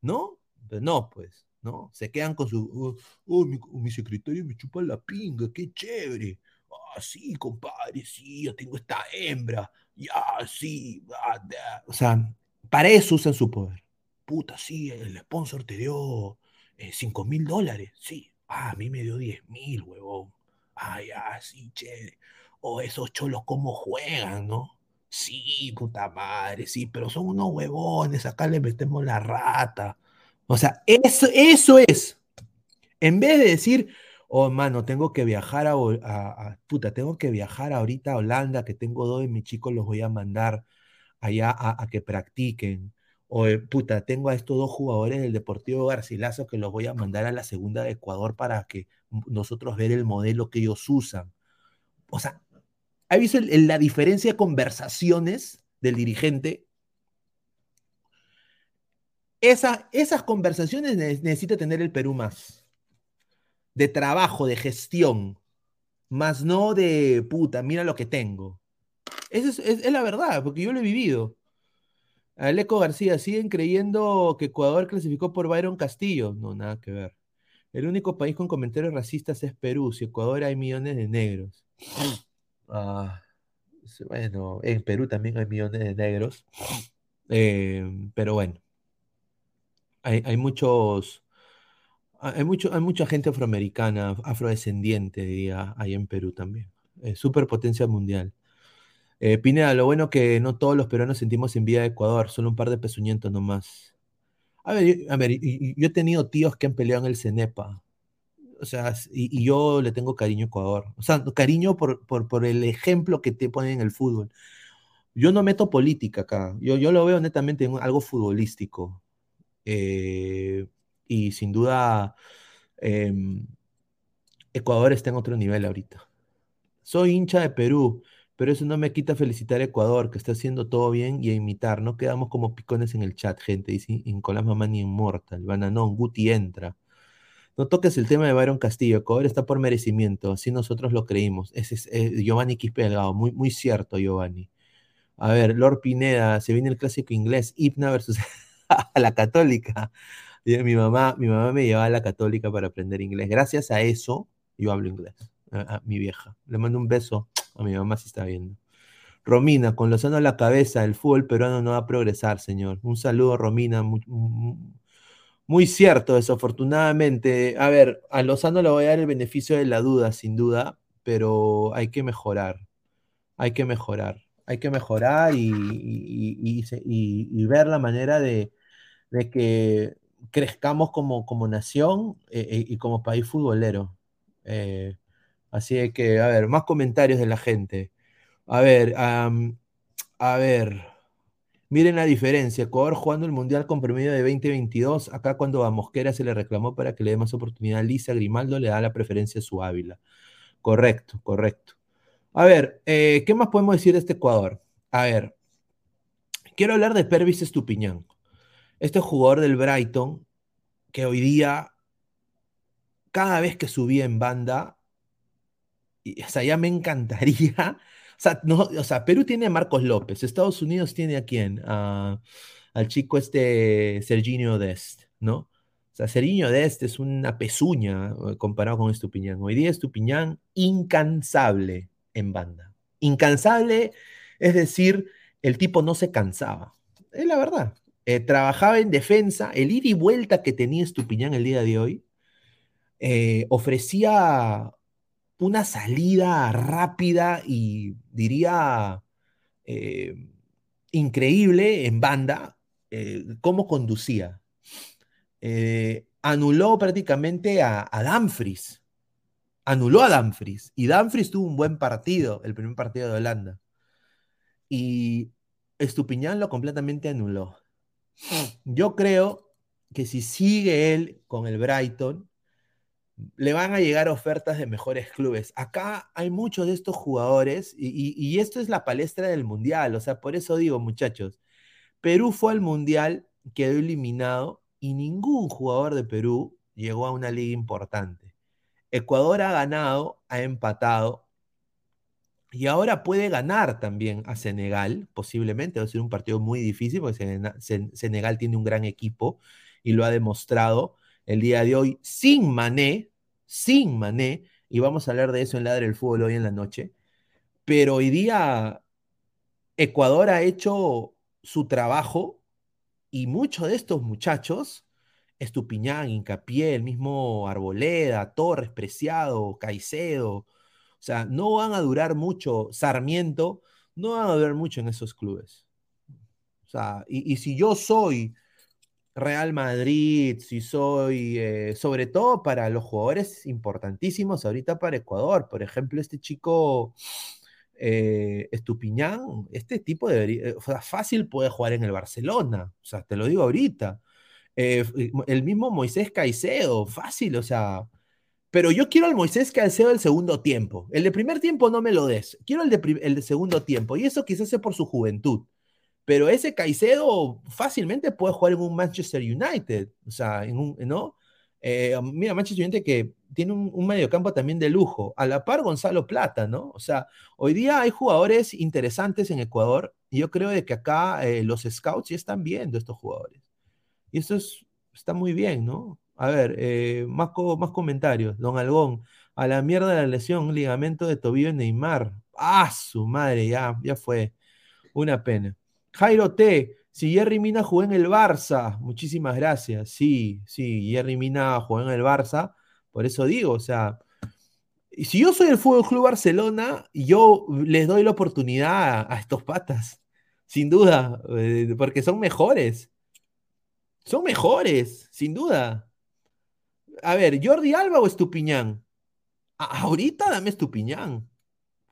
¿no? No, pues, ¿no? Se quedan con su, oh, oh, mi, mi secretario me chupa la pinga, qué chévere. Ah, sí, compadre, sí, yo tengo esta hembra, ya, sí, ah, da. o sea, para eso usan su poder. Puta, sí, el sponsor te dio 5 mil dólares, sí, Ah, a mí me dio 10 mil, huevón. Ah, sí, chévere. O esos cholos, ¿cómo juegan, no? Sí, puta madre, sí, pero son unos huevones, acá le metemos la rata. O sea, eso, eso es. En vez de decir, oh, mano, tengo que viajar a, puta, tengo que viajar ahorita a Holanda, que tengo dos de mis chicos, los voy a mandar allá a, que practiquen. O, eh, puta, tengo a estos dos jugadores del Deportivo Garcilaso que los voy a mandar a la segunda de Ecuador para que nosotros ver el modelo que ellos usan. O sea, ¿ha visto la diferencia de conversaciones del dirigente? Esa- esas conversaciones ne- necesita tener el Perú más. De trabajo, de gestión. Más no de puta, mira lo que tengo. Esa es, es- es la verdad, porque yo lo he vivido. Aleco García, ¿siguen creyendo que Ecuador clasificó por Byron Castillo? No, nada que ver. El único país con comentarios racistas es Perú. Si Ecuador hay millones de negros. Ah, bueno, en Perú también hay millones de negros. Eh, pero bueno, hay, hay muchos, hay mucho, hay mucha gente afroamericana, afrodescendiente, diría, ahí en Perú también. Eh, superpotencia mundial. Eh, Pineda, lo bueno que no todos los peruanos sentimos envidia de Ecuador, solo un par de pezuñentos nomás. A ver, yo, a ver, yo he tenido tíos que han peleado en el CENEPA. O sea, y, y yo le tengo cariño a Ecuador. O sea, cariño por, por, por el ejemplo que te ponen en el fútbol. Yo no meto política acá. Yo, yo lo veo netamente en algo futbolístico. Eh, y sin duda, em, Ecuador está en otro nivel ahorita. Soy hincha de Perú, pero eso no me quita felicitar a Ecuador, que está haciendo todo bien y a imitar. No quedamos como picones en el chat, gente. Dice Nicolás Mamani Inmortal. Bananón, Guti entra. No toques el tema de Byron Castillo. Ecuador está por merecimiento. Así nosotros lo creímos. Ese es eh, Giovanni Quispe Delgado. Muy, muy cierto, Giovanni. A ver, Lord Pineda, se viene el clásico inglés, Hipna versus *laughs* la católica. Mi mamá, mi mamá me llevaba a la católica para aprender inglés. Gracias a eso, yo hablo inglés. A, mi vieja. Le mando un beso a mi mamá si está viendo. Romina, con Lozano a la cabeza, el fútbol peruano no va a progresar, señor. Un saludo, Romina. Muy, cierto, desafortunadamente. A ver, a Lozano le voy a dar el beneficio de la duda, sin duda, pero hay que mejorar. Hay que mejorar. Hay que mejorar y- y ver la manera de, de que crezcamos como, como nación eh, eh, y como país futbolero. Eh, así que, a ver, más comentarios de la gente. A ver, a ver. Miren la diferencia. Ecuador jugando el Mundial con promedio de 2022. Acá cuando a Mosquera se le reclamó para que le dé más oportunidad a Lisa, Grimaldo le da la preferencia a su Ávila. Correcto, correcto. A ver, eh, ¿qué más podemos decir de este Ecuador? A ver, quiero hablar de Pervis Estupiñán. Este jugador del Brighton que hoy día, cada vez que subía en banda, y, o sea, ya me encantaría. *laughs* O sea, no, Perú tiene a Marcos López, Estados Unidos tiene a quién? Al chico este Serginho Dest, ¿no? O sea, Serginho Dest es una pezuña eh, comparado con Estupiñán. Hoy día Estupiñán incansable en banda. Incansable, es decir, el tipo no se cansaba. Es la verdad. Eh, trabajaba en defensa, el ida y vuelta que tenía Estupiñán el día de hoy eh, ofrecía una salida rápida y diría eh, increíble en banda, cómo conducía. Anuló prácticamente a, a Dumfries. Anuló a Dumfries. Y Dumfries tuvo un buen partido, el primer partido de Holanda. Y Estupiñán lo completamente anuló. Yo creo que si sigue él con el Brighton, le van a llegar ofertas de mejores clubes. Acá hay muchos de estos jugadores y, esto es la palestra del Mundial. O sea, por eso digo, muchachos, Perú fue al Mundial, quedó eliminado y ningún jugador de Perú llegó a una liga importante. Ecuador ha ganado, ha empatado y ahora puede ganar también a Senegal, posiblemente. Va a ser un partido muy difícil porque Senegal tiene un gran equipo y lo ha demostrado el día de hoy sin Mané, sin Mané, y vamos a hablar de eso en Ladre el Fútbol hoy en la noche. Pero hoy día Ecuador ha hecho su trabajo y muchos de estos muchachos Estupiñán, Incapié, el mismo Arboleda, Torres, Preciado, Caicedo. Sea, no van a durar mucho, Sarmiento, no van a durar mucho en esos clubes. O sea, y, y si yo soy Real Madrid, si soy, eh, sobre todo para los jugadores importantísimos ahorita para Ecuador, por ejemplo, este chico eh, Estupiñán, este tipo debería, sea, fácil puede jugar en el Barcelona, o sea, te lo digo ahorita. Eh, el mismo Moisés Caicedo, fácil, o sea, pero yo quiero al Moisés Caicedo del segundo tiempo. El de primer tiempo no me lo des, quiero el de, el de segundo tiempo, y eso quizás sea por su juventud. Pero ese Caicedo fácilmente puede jugar en un Manchester United, o sea, en un, ¿no? Eh, mira, Manchester United que tiene un, un mediocampo también de lujo, a la par Gonzalo Plata, ¿no? O sea, hoy día hay jugadores interesantes en Ecuador y yo creo de que acá eh, los scouts ya están viendo estos jugadores. Y eso es, está muy bien, ¿no? A ver, eh, más, más comentarios. Don Algón, a la mierda la lesión, ligamento de tobillo en Neymar. Ah, su madre, ya, ya fue. Una pena. Jairo T, si Jerry Mina jugó en el Barça, muchísimas gracias. Sí, sí, Jerry Mina jugó en el Barça, por eso digo, o sea, si yo soy el Fútbol Club Barcelona, yo les doy la oportunidad a, a estos patas, sin duda, eh, porque son mejores. Son mejores, sin duda. A ver, Jordi Alba o Estupiñán. A- ahorita dame Estupiñán.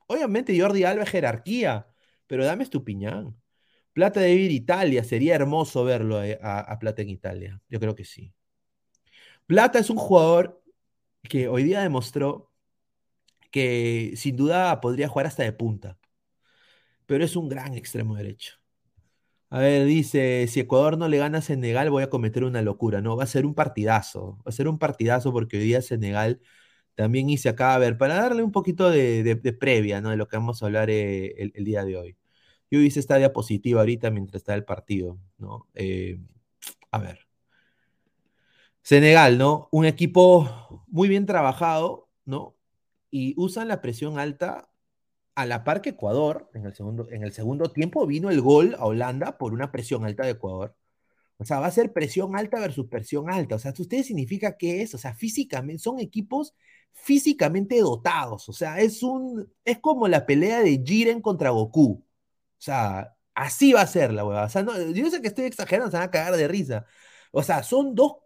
Obviamente Jordi Alba es jerarquía, pero dame Estupiñán. Plata debe ir a Italia, sería hermoso verlo eh, a, a Plata en Italia. Yo creo que sí. Plata es un jugador que hoy día demostró que sin duda podría jugar hasta de punta, pero es un gran extremo derecho. A ver, dice, si Ecuador no le gana a Senegal, voy a cometer una locura. No, va a ser un partidazo. Va a ser un partidazo porque hoy día Senegal también hice acá, a ver, para darle un poquito de, previa, ¿no? De lo que vamos a hablar eh, el, el día de hoy. Yo hice esta diapositiva ahorita mientras está el partido, ¿no? Eh, a ver. Senegal, ¿no? Un equipo muy bien trabajado, ¿no? Y usan la presión alta a la par que Ecuador. En el segundo, en el segundo tiempo vino el gol a Holanda por una presión alta de Ecuador. O sea, va a ser presión alta versus presión alta. O sea, ¿ustedes significa qué es? O sea, físicamente, son equipos físicamente dotados. O sea, es un, es como la pelea de Jiren contra Goku. O sea, así va a ser la hueva. O sea, no, yo sé que estoy exagerando, se van a cagar de risa. O sea, son dos,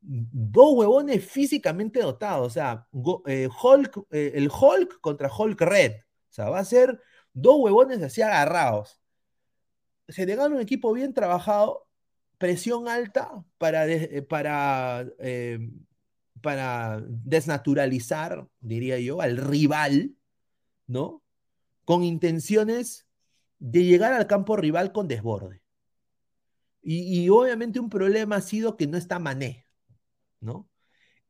dos huevones físicamente dotados. O sea, eh, Hulk, eh, el Hulk contra Hulk Red. Va a ser dos huevones así agarrados. Senegal un equipo bien trabajado, presión alta para, eh, para, eh, para desnaturalizar, diría yo, al rival, ¿no? Con intenciones de llegar al campo rival con desborde. Y, y obviamente un problema ha sido que no está Mané, ¿no?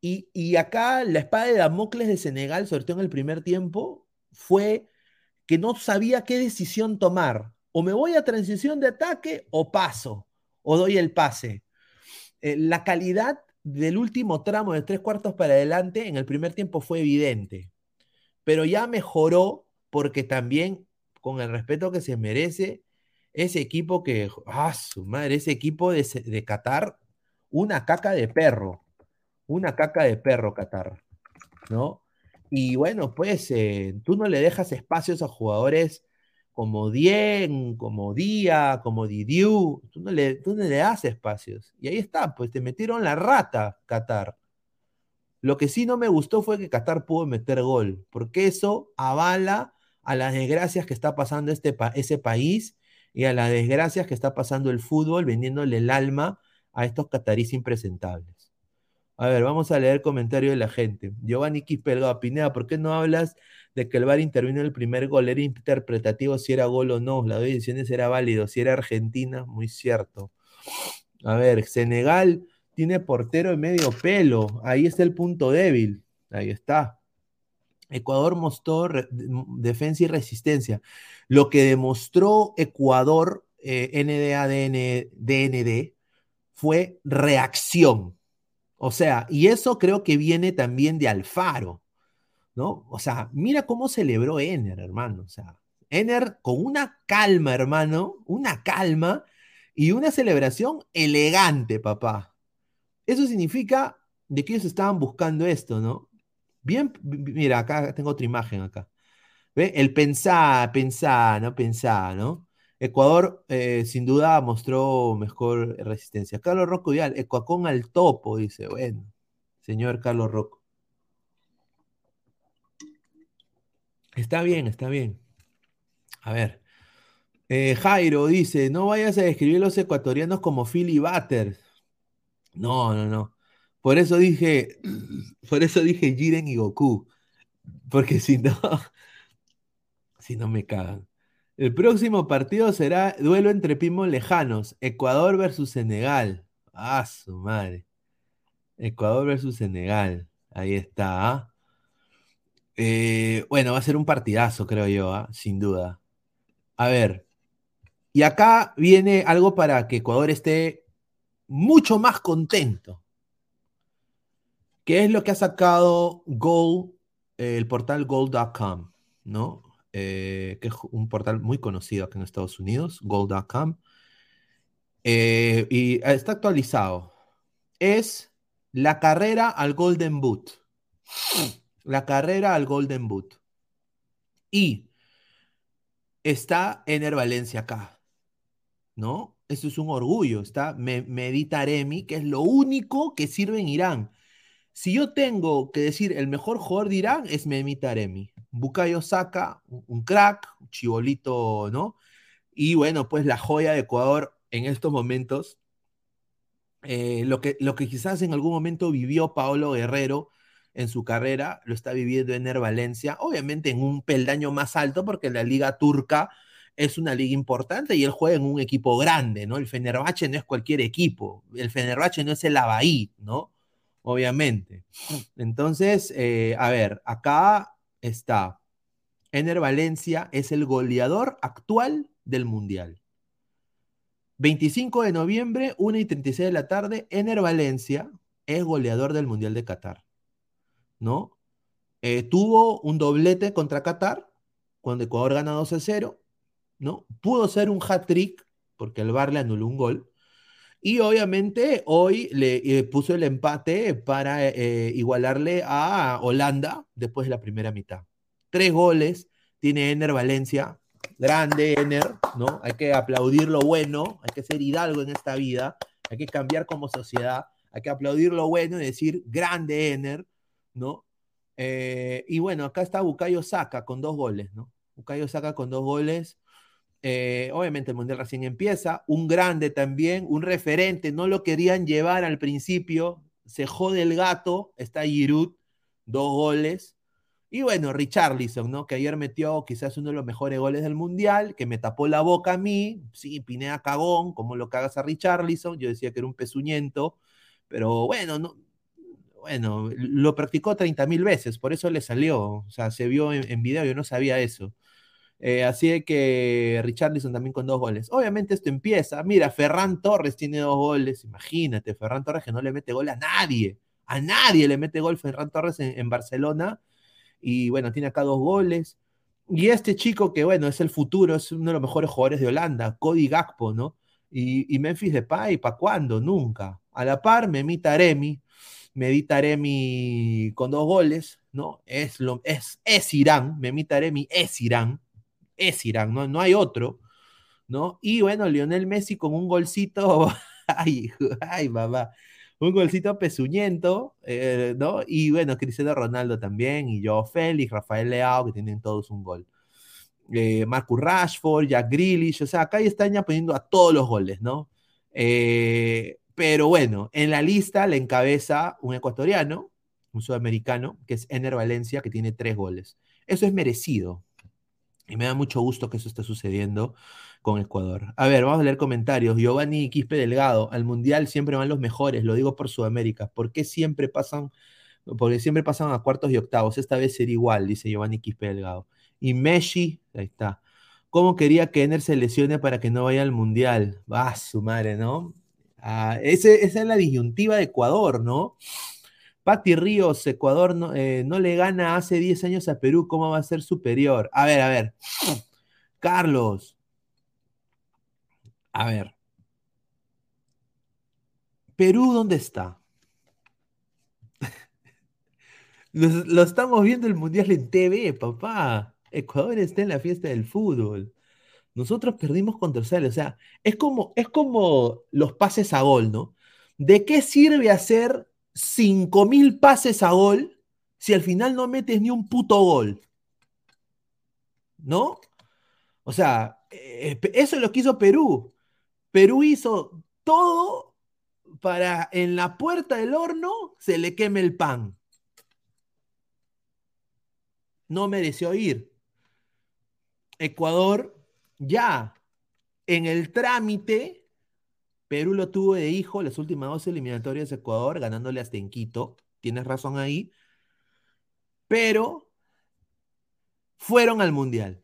Y, y acá la espada de Damocles de Senegal, sobre todo en el primer tiempo, fue que no sabía qué decisión tomar. O me voy a transición de ataque o paso, o doy el pase. Eh, la calidad del último tramo de tres cuartos para adelante en el primer tiempo fue evidente, pero ya mejoró porque también, con el respeto que se merece, ese equipo que, ah, su madre, ese equipo de, de Qatar, una caca de perro, una caca de perro Qatar, ¿no? Y bueno, pues eh, tú no le dejas espacios a jugadores como Dien, como Día, como Didiu, tú no, le, tú no le das espacios. Y ahí está, pues te metieron la rata, Qatar. Lo que sí no me gustó fue que Qatar pudo meter gol, porque eso avala a las desgracias que está pasando este pa- ese país y a las desgracias que está pasando el fútbol, vendiéndole el alma a estos catarís impresentables. A ver, vamos a leer el comentario de la gente. Giovanni Quispelga, Pineda, ¿por qué no hablas de que el VAR intervino en el primer gol? Era interpretativo si era gol o no. La decisiones era válido. Si era Argentina, muy cierto. A ver, Senegal tiene portero de medio pelo. Ahí está el punto débil. Ahí está. Ecuador mostró defensa y resistencia. Lo que demostró Ecuador, eh, NDA, fue reacción. O sea, y eso creo que viene también de Alfaro, ¿no? O sea, mira cómo celebró Ener, hermano. O sea, Ener con una calma, hermano, una calma y una celebración elegante, papá. Eso significa de que ellos estaban buscando esto, ¿no? Bien, mira, acá tengo otra imagen acá. ¿Ve? El pensar, pensar, ¿no? Pensar, ¿no? Ecuador, eh, sin duda, mostró mejor resistencia. Carlos Rocco Vial, Ecuacón al topo, dice. Bueno, señor Carlos Rocco. Está bien, está bien. A ver. Eh, Jairo dice: No vayas a describir a los ecuatorianos como Philly Butters. No, no, no. Por eso dije, *clears throat* por eso dije Jiren y Goku. Porque si no, *laughs* si no me cagan. El próximo partido será duelo entre primos lejanos, Ecuador versus Senegal. Ah, su madre. Ecuador versus Senegal. Ahí está. ¿ah? Eh, bueno, va a ser un partidazo, creo yo, ¿ah? sin duda. A ver. Y acá viene algo para que Ecuador esté mucho más contento. ¿Qué es lo que ha sacado Gold, el portal gold.com, ¿no? Eh, que es un portal muy conocido acá en Estados Unidos, gold.com. Eh, y está actualizado. Es la carrera al Golden Boot. La carrera al Golden Boot. Y está Ener Valencia acá. ¿No? Eso es un orgullo. Está Meditaremi, que es lo único que sirve en Irán. Si yo tengo que decir el mejor jugador de Irán, es Mehmet Taremi. Bukayo Saka, un crack, un chibolito, ¿no? Y bueno, pues la joya de Ecuador en estos momentos, eh, lo, que, lo que quizás en algún momento vivió Paolo Guerrero en su carrera, lo está viviendo Ener Valencia, obviamente en un peldaño más alto, porque la liga turca es una liga importante y él juega en un equipo grande, ¿no? El Fenerbahce no es cualquier equipo, el Fenerbahce no es el Abaí, ¿no? Obviamente. Entonces, eh, a ver, acá está. Ener Valencia es el goleador actual del Mundial. 25 de noviembre, 1 y 36 de la tarde, Ener Valencia es goleador del Mundial de Qatar. ¿No? Eh, tuvo un doblete contra Qatar, cuando Ecuador gana 2 a 0. ¿No? Pudo ser un hat-trick, porque el VAR le anuló un gol. Y obviamente hoy le eh, puso el empate para eh, igualarle a Holanda después de la primera mitad. Tres goles tiene Ener Valencia. Grande Ener, ¿no? Hay que aplaudir lo bueno, hay que ser hidalgo en esta vida, hay que cambiar como sociedad, hay que aplaudir lo bueno y decir grande Ener, ¿no? Eh, y bueno, acá está Bukayo Saka con dos goles, ¿no? Bukayo Saka con dos goles. Eh, obviamente el Mundial recién empieza, un grande también, un referente, no lo querían llevar al principio, se jode el gato, está Giroud, dos goles, y bueno, Richarlison, ¿no? Que ayer metió quizás uno de los mejores goles del Mundial, que me tapó la boca a mí, sí, Pinea cagón, como lo cagas a Richarlison, yo decía que era un pezuñento, pero bueno, no, bueno, lo practicó 30 mil veces, por eso le salió, o sea, se vio en video, yo no sabía eso. Eh, así que Richarlison también con dos goles. Obviamente esto empieza. Mira, Ferran Torres tiene dos goles. Imagínate, Ferran Torres que no le mete gol a nadie. A nadie le mete gol Ferran Torres en, Barcelona. Y bueno, tiene acá dos goles. Y este chico que, bueno, es el futuro, es uno de los mejores jugadores de Holanda, Cody Gakpo, ¿no? Y, y Memphis Depay, ¿para cuándo? Nunca. A la par, Memita Aremi, Medita Aremi con dos goles, ¿no? Es, lo, es, es Irán, Memita Aremi es Irán, es Irán, no, no hay otro, ¿no? Y bueno, Lionel Messi con un golcito, *laughs* ay, ay, mamá, un golcito pezuñento, eh, ¿no? Y bueno, Cristiano Ronaldo también, y yo Félix, Rafael Leao, que tienen todos un gol. Eh, Marcus Rashford, Jack Grealish, o sea, acá están ya poniendo a todos los goles, ¿no? Eh, pero bueno, en la lista le encabeza un ecuatoriano, un sudamericano, que es Ener Valencia, que tiene tres goles. Eso es merecido, y me da mucho gusto que eso esté sucediendo con Ecuador. A ver, vamos a leer comentarios. Giovanni Quispe Delgado, al Mundial siempre van los mejores, lo digo por Sudamérica. ¿Por qué siempre pasan, porque siempre pasan a cuartos y octavos? Esta vez será igual, dice Giovanni Quispe Delgado. Y Messi, ahí está. ¿Cómo quería que Ener se lesione para que no vaya al Mundial? Va, su madre, ¿no? Ah, esa es la disyuntiva de Ecuador, ¿no? Pati Ríos, Ecuador eh, no, le gana hace 10 años a Perú, ¿cómo va a ser superior? A ver, a ver. Carlos. A ver. Perú, ¿dónde está? *laughs* Los- lo estamos viendo el Mundial en TV, papá. Ecuador está en la fiesta del fútbol. Nosotros perdimos contra Australia. O sea, es como, es como los pases a gol, ¿no? ¿De qué sirve hacer 5.000 pases a gol si al final no metes ni un puto gol? ¿No? O sea, eh, pe- eso es lo que hizo Perú. Perú hizo todo para en la puerta del horno se le queme el pan. No mereció ir. Ecuador ya en el trámite, Perú lo tuvo de hijo las últimas dos eliminatorias de Ecuador, ganándole hasta en Quito. Tienes razón ahí. Pero fueron al Mundial.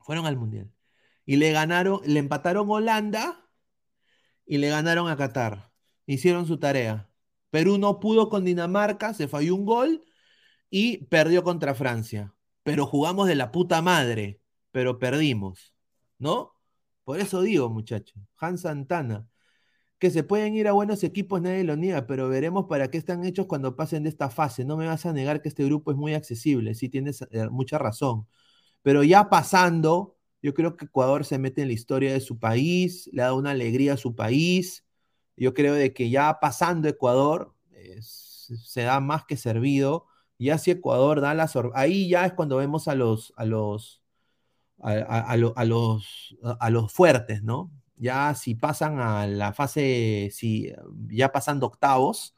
Fueron al Mundial. Y le ganaron, le empataron Holanda y le ganaron a Qatar. Hicieron su tarea. Perú no pudo con Dinamarca, se falló un gol y perdió contra Francia. Pero jugamos de la puta madre, pero perdimos, ¿no? Por eso digo, muchachos, Hans Santana, que se pueden ir a buenos equipos, nadie lo niega, pero veremos para qué están hechos cuando pasen de esta fase. No me vas a negar que este grupo es muy accesible, sí tienes eh, mucha razón. Pero ya pasando, yo creo que Ecuador se mete en la historia de su país, le da una alegría a su país. Yo creo de que ya pasando Ecuador, se da más que servido. Ya si Ecuador da la sor- ahí ya es cuando vemos a los a los a, a- a lo- a los a los fuertes, ¿no? Ya si pasan a la fase, si ya pasando octavos,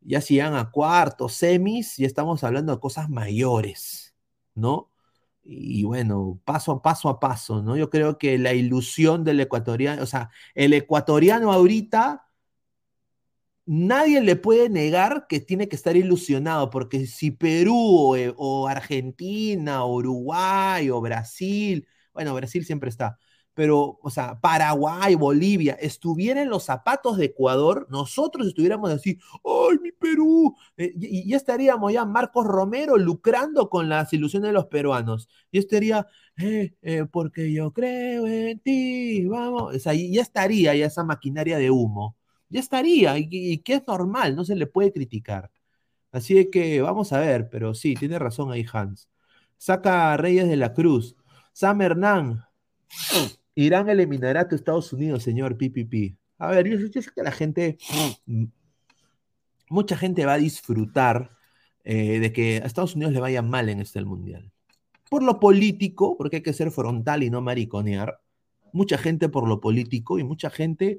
ya si llegan a cuartos, semis, ya estamos hablando de cosas mayores, ¿no? Y bueno, paso a paso a paso, ¿no? Yo creo que la ilusión del ecuatoriano, o sea, el ecuatoriano ahorita nadie le puede negar que tiene que estar ilusionado, porque si Perú o, eh, o Argentina, o Uruguay o Brasil, bueno, Brasil siempre está, pero, o sea, Paraguay, Bolivia, estuviera en los zapatos de Ecuador, nosotros estuviéramos así, ¡ay, mi Perú! Eh, y, ya estaríamos ya Marcos Romero lucrando con las ilusiones de los peruanos. Y estaría, eh, eh, porque yo creo en ti, vamos, o sea, ya estaría ya esa maquinaria de humo ya estaría, y, que es normal, no se le puede criticar. Así que vamos a ver, pero sí, tiene razón ahí Hans. Saca a Reyes de la Cruz. Sam Hernán. Irán eliminará a Estados Unidos, señor PPP. A ver, yo, yo sé que la gente, mucha gente va a disfrutar eh, de que a Estados Unidos le vaya mal en este Mundial. Por lo político, porque hay que ser frontal y no mariconear. Mucha gente por lo político y mucha gente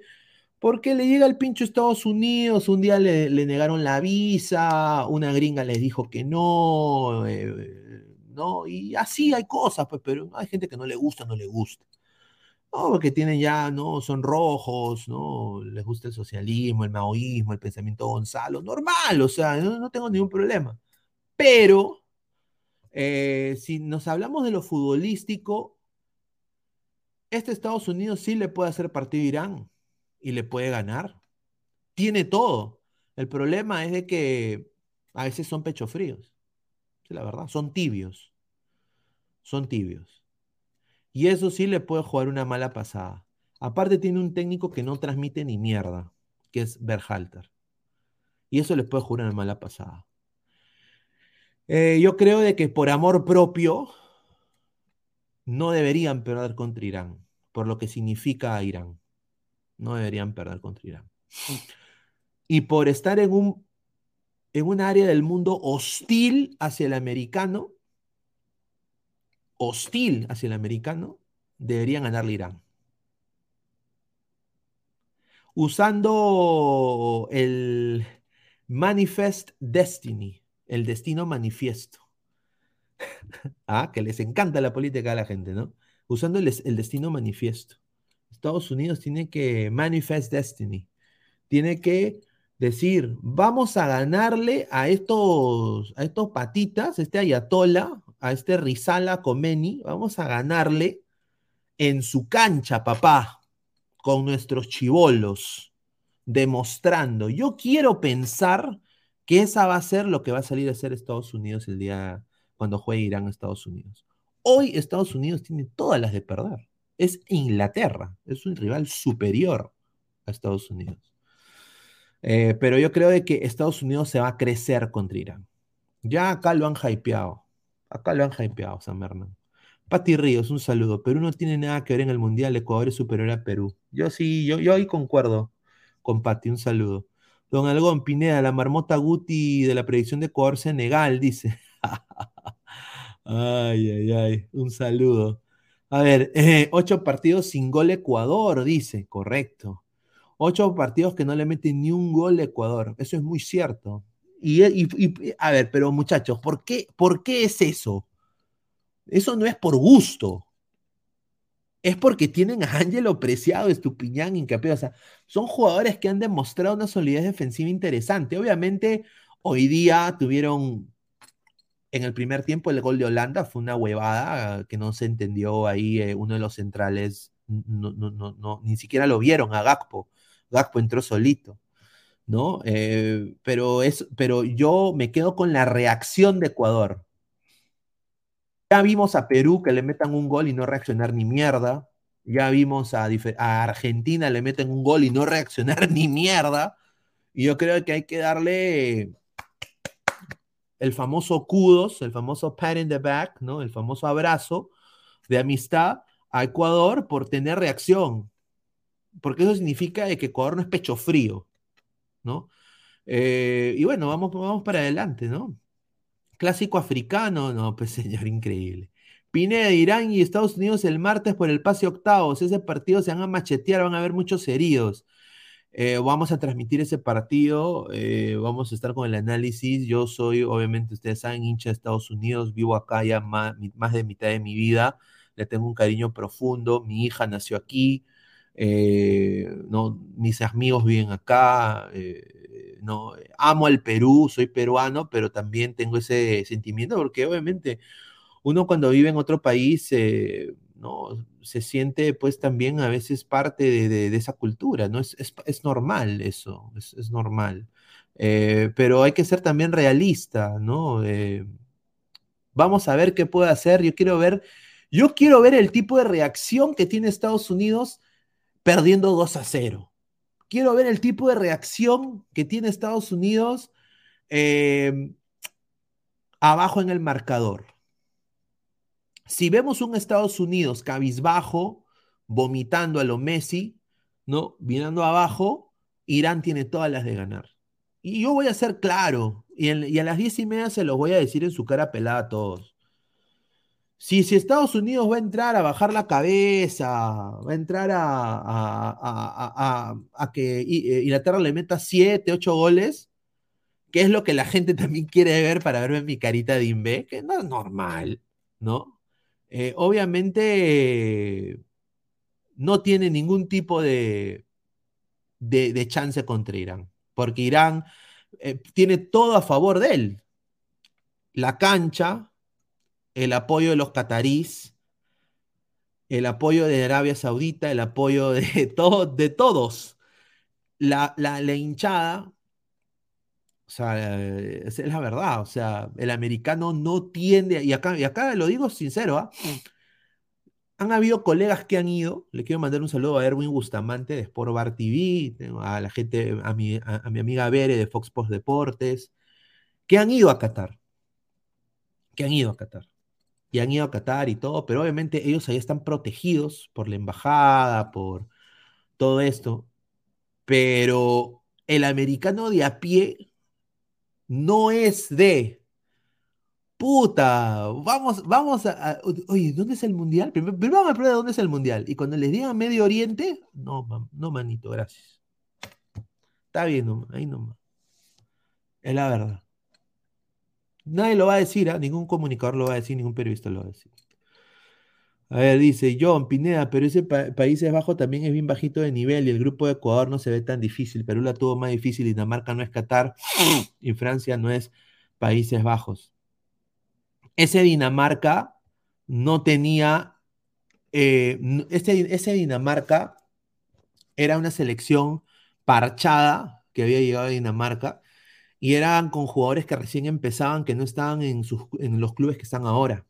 porque le llega el pincho a Estados Unidos, un día le, negaron la visa, una gringa les dijo que no, eh, no, y así hay cosas, pues, pero hay gente que no le gusta, no le gusta. No, porque tienen ya, no, son rojos, no, les gusta el socialismo, el maoísmo, el pensamiento Gonzalo, normal, o sea, no, no tengo ningún problema. Pero, eh, si nos hablamos de lo futbolístico, este Estados Unidos sí le puede hacer partido a Irán y le puede ganar. Tiene todo. El problema es de que a veces son pecho fríos. La verdad, son tibios. Son tibios. Y eso sí le puede jugar una mala pasada. Aparte tiene un técnico que no transmite ni mierda, que es Berhalter. Y eso le puede jugar una mala pasada. Eh, yo creo de que por amor propio no deberían perder contra Irán, por lo que significa Irán no deberían perder contra Irán. Y por estar en un, en área del mundo hostil hacia el americano, hostil hacia el americano, deberían ganarle Irán. Usando el Manifest Destiny, el destino manifiesto. *laughs* ah, que les encanta la política a la gente, ¿no? Usando el destino manifiesto. Estados Unidos tiene que manifest destiny, tiene que decir, vamos a ganarle a estos, a estos patitas, este Ayatola, a este Rizala Comeni, vamos a ganarle en su cancha, papá, con nuestros chivolos, demostrando. Yo quiero pensar que esa va a ser lo que va a salir a ser Estados Unidos el día cuando juegue Irán a Estados Unidos. Hoy Estados Unidos tiene todas las de perder es Inglaterra, es un rival superior a Estados Unidos. Eh, pero yo creo de que Estados Unidos se va a crecer contra Irán. Ya acá lo han hypeado. Acá lo han hypeado, San Bernardo. Pati Ríos, un saludo. Perú no tiene nada que ver en el Mundial. Ecuador es superior a Perú. Yo sí, yo, yo ahí concuerdo con Pati. Un saludo. Don Algón Pineda, la marmota Guti de la predicción de Ecuador-Senegal, dice. *laughs* ay, ay, ay. Un saludo. A ver, eh, ocho partidos sin gol Ecuador, dice. Correcto. Ocho partidos que no le meten ni un gol Ecuador. Eso es muy cierto. Y, a ver, pero muchachos, ¿por qué, ¿por qué es eso? Eso no es por gusto. Es porque tienen a Ángelo Preciado, Estupiñán, Incapé. O sea, son jugadores que han demostrado una solidez defensiva interesante. Obviamente, hoy día tuvieron en el primer tiempo el gol de Holanda, fue una huevada que no se entendió ahí. eh, uno de los centrales, no, no, no, no, ni siquiera lo vieron a Gakpo. Gakpo entró solito. ¿no? Eh, pero, es, pero yo me quedo con la reacción de Ecuador. Ya vimos a Perú que le metan un gol y no reaccionar ni mierda. Ya vimos a, a Argentina le meten un gol y no reaccionar *laughs* ni mierda. Y yo creo que hay que darle el famoso kudos, el famoso pat in the back, ¿no? El famoso abrazo de amistad a Ecuador por tener reacción. Porque eso significa que Ecuador no es pecho frío, ¿no? Eh, y bueno, vamos, vamos para adelante, ¿no? Clásico africano, no, pues *laughs* señor, increíble. Pineda, Irán y Estados Unidos el martes por el pase octavos. Ese partido se van a machetear, van a haber muchos heridos. Eh, vamos a transmitir ese partido, eh, vamos a estar con el análisis. Yo soy, obviamente, ustedes saben, hincha de Estados Unidos, vivo acá ya más, de mitad de mi vida, le tengo un cariño profundo. Mi hija nació aquí, eh, mis amigos viven acá, amo al Perú, soy peruano, pero también tengo ese sentimiento porque obviamente uno cuando vive en otro país eh, no, se siente pues también a veces parte de, esa cultura, ¿no? Es, es- es normal eso, es, es normal. Eh, pero hay que ser también realista, ¿no? Eh, vamos a ver qué puede hacer. Yo quiero ver, yo quiero ver el tipo de reacción que tiene Estados Unidos perdiendo 2 a 0. Quiero ver el tipo de reacción que tiene Estados Unidos eh, abajo en el marcador. Si vemos un Estados Unidos cabizbajo, vomitando a lo Messi, ¿no? Mirando abajo, Irán tiene todas las de ganar. Y yo voy a ser claro, y, a las diez y media se los voy a decir en su cara pelada a todos. Si, si Estados Unidos va a entrar a bajar la cabeza, va a entrar a, a- que eh, Inglaterra le meta siete, ocho goles, que es lo que la gente *laughs* también quiere ver para verme mi carita de imbe, que no es normal, ¿no? Eh, obviamente no tiene ningún tipo de, de, de chance contra Irán, porque Irán eh, tiene todo a favor de él. La cancha, el apoyo de los catarís, el apoyo de Arabia Saudita, el apoyo de, *laughs* todo, de todos. La, la, la hinchada, o sea, eh, es, es la verdad, o sea, el americano no tiende, y acá, y acá lo digo sincero, ¿ah? Han habido colegas que han ido, le quiero mandar un saludo a Erwin Bustamante de Sport Bar TV, a la gente, a mi, a, a mi amiga Bere de Fox Post Deportes, que han ido a Qatar, que han ido a Qatar, y han ido a Qatar y todo, pero obviamente ellos ahí están protegidos por la embajada, por todo esto, pero el americano de a pie no es de puta, vamos, vamos a, oye, ¿dónde es el mundial? Primero, primero vamos a dónde es el mundial. Y cuando les digan Medio Oriente, no, no, manito, gracias. Está bien, nomás, ahí nomás. Es la verdad. Nadie lo va a decir, ¿ah? Ningún comunicador lo va a decir, ningún periodista lo va a decir. A ver, dice John Pineda, pero ese pa- Países Bajos también es bien bajito de nivel y el grupo de Ecuador no se ve tan difícil. Perú la tuvo más difícil, Dinamarca no es Qatar y Francia no es Países Bajos. Ese Dinamarca no tenía, eh, ese, ese Dinamarca era una selección parchada que había llegado a Dinamarca y eran con jugadores que recién empezaban, que no estaban en, sus, en los clubes que están ahora.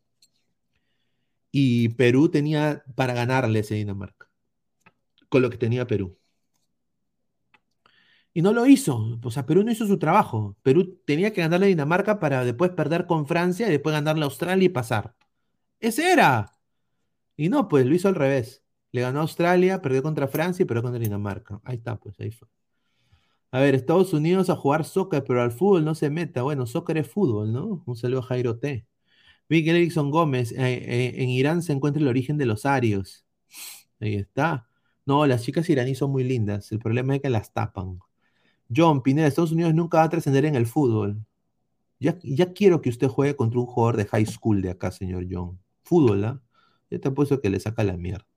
Y Perú tenía para ganarle ese Dinamarca, con lo que tenía Perú. Y no lo hizo. O sea, Perú no hizo su trabajo. Perú tenía que ganarle a Dinamarca para después perder con Francia y después ganarle a Australia y pasar. Ese era. Y no, pues lo hizo al revés. Le ganó a Australia, perdió contra Francia y perdió contra Dinamarca. Ahí está, pues ahí fue. A ver, Estados Unidos a jugar soccer, pero al fútbol no se meta. Bueno, soccer es fútbol, ¿no? Un saludo a Jairo T. Miguel Erickson Gómez, eh, eh, en Irán se encuentra el origen de los arios. Ahí está. No, las chicas iraníes son muy lindas. El problema es que las tapan. John Pineda, Estados Unidos nunca va a trascender en el fútbol. Ya, ya quiero que usted juegue contra un jugador de high school de acá, señor John. Fútbol, ¿ah? Ya te puesto que le saca la mierda.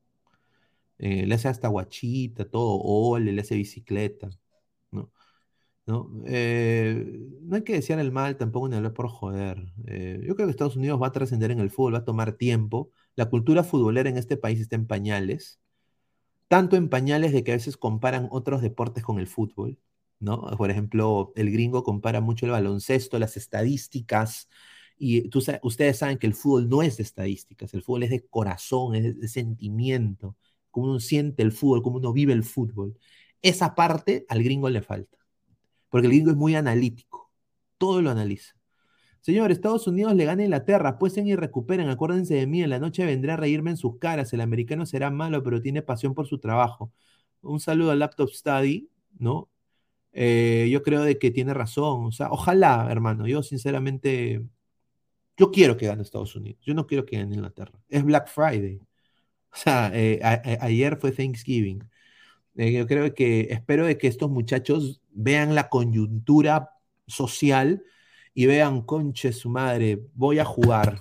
Eh, le hace hasta guachita, todo, ole, le hace bicicleta. ¿No? Eh, no hay que desear el mal tampoco ni hablar por joder. Eh, yo creo que Estados Unidos va a trascender en el fútbol, va a tomar tiempo. La cultura futbolera en este país está en pañales. Tanto en pañales de que a veces comparan otros deportes con el fútbol. ¿no? Por ejemplo, el gringo compara mucho el baloncesto, las estadísticas, y tú, ustedes saben que el fútbol no es de estadísticas, el fútbol es de corazón, es de, sentimiento, cómo uno siente el fútbol, cómo uno vive el fútbol. Esa parte al gringo le falta, porque el gringo es muy analítico, todo lo analiza. Señor, Estados Unidos le gana a Inglaterra, pueden y recuperen, acuérdense de mí, en la noche vendré a reírme en sus caras, el americano será malo, pero tiene pasión por su trabajo. Un saludo al Laptop Study, ¿no? Eh, yo creo de que tiene razón. O sea, ojalá, hermano. Yo sinceramente, yo quiero que gane Estados Unidos. Yo no quiero que gane Inglaterra. Es Black Friday. O sea, eh, ayer fue Thanksgiving. Eh, yo creo que espero de que estos muchachos vean la coyuntura social y vean, conche su madre, voy a jugar.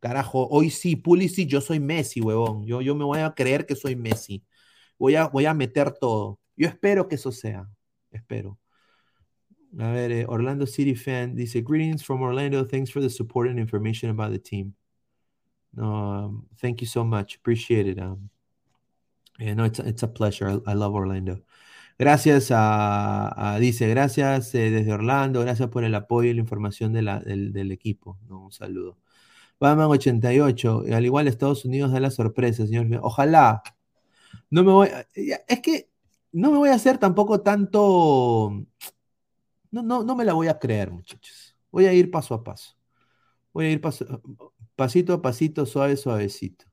Carajo, hoy sí, Pulisic, yo soy Messi, huevón. Yo, yo me voy a creer que soy Messi. Voy a, voy a meter todo. Yo espero que eso sea. Espero. A ver, eh, Orlando City fan dice, greetings from Orlando. Thanks for the support and information about the team. Um, thank you so much. Appreciate it. Um, yeah, no, it's, it's a pleasure. I, love Orlando. Gracias a, dice, gracias eh, desde Orlando, gracias por el apoyo y la información del, equipo. Un saludo. Batman 88, al igual Estados Unidos da la sorpresa, señor. Ojalá. No me voy. Es que no me voy a hacer tampoco tanto. No, no, no me la voy a creer, muchachos. Voy a ir paso a paso. Voy a ir paso, pasito a pasito, suave, suavecito.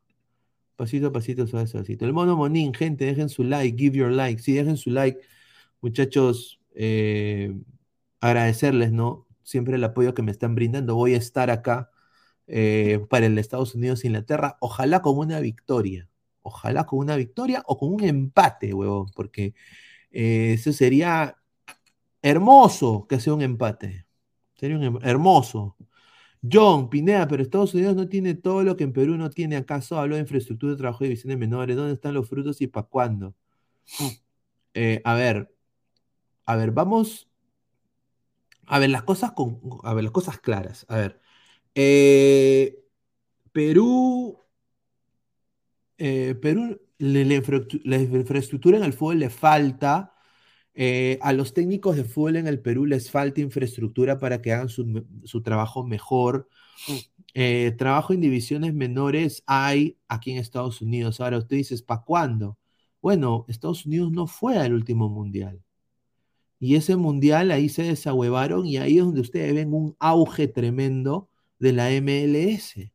Pasito a pasito, suave, suavecito. El mono monín, gente, dejen su like, give your like. Sí, dejen su like. Muchachos, eh, agradecerles, ¿no? Siempre el apoyo que me están brindando. Voy a estar acá eh, para el Estados Unidos Inglaterra, ojalá con una victoria. Ojalá con una victoria o con un empate, huevón, porque eh, eso sería hermoso que sea un empate. Sería un hermoso. John Pineda, pero Estados Unidos no tiene todo lo que en Perú no tiene. ¿Acaso habló de infraestructura, de trabajo y divisiones menores? ¿Dónde están los frutos y para cuándo? Eh, a ver, a ver, vamos a ver las cosas con, a ver las cosas claras. A ver, eh, Perú eh, Perú, la, infraestructura en el fútbol le falta. Eh, a los técnicos de fútbol en el Perú les falta infraestructura para que hagan su, trabajo mejor. Eh, trabajo en divisiones menores hay aquí en Estados Unidos. Ahora usted dice, ¿para cuándo? Bueno, Estados Unidos no fue al último mundial. Y ese mundial ahí se desahuevaron y ahí es donde ustedes ven un auge tremendo de la MLS.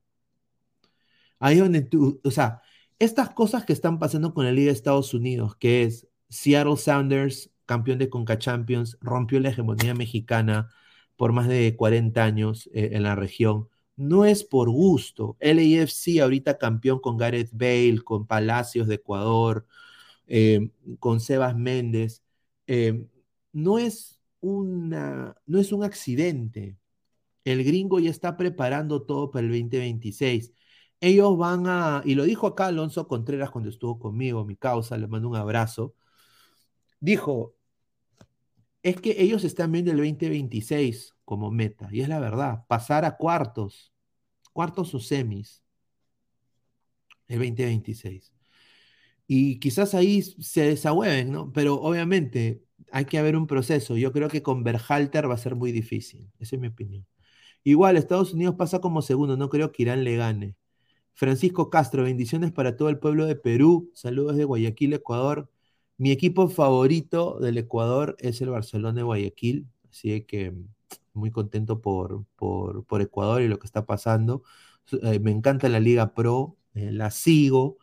Ahí es donde tú, o sea, estas cosas que están pasando con la Liga de Estados Unidos, que es Seattle Sounders, campeón de Conca Champions, rompió la hegemonía mexicana por más de 40 años eh, en la región, no es por gusto. LAFC ahorita campeón con Gareth Bale, con Palacios de Ecuador, eh, con Sebas Méndez, eh, no, es una, no es un accidente. El gringo ya está preparando todo para el 2026 ellos van a, y lo dijo acá Alonso Contreras cuando estuvo conmigo, mi causa, le mando un abrazo, dijo, es que ellos están viendo el 2026 como meta, y es la verdad, pasar a cuartos, cuartos o semis, el 2026. Y quizás ahí se desahueven, ¿no? Pero obviamente hay que haber un proceso. Yo creo que con Berhalter va a ser muy difícil. Esa es mi opinión. Igual, Estados Unidos pasa como segundo. No creo que Irán le gane. Francisco Castro, bendiciones para todo el pueblo de Perú. Saludos de Guayaquil, Ecuador. Mi equipo favorito del Ecuador es el Barcelona de Guayaquil, así que muy contento por, por, por Ecuador y lo que está pasando. Eh, me encanta la Liga Pro, eh, la sigo,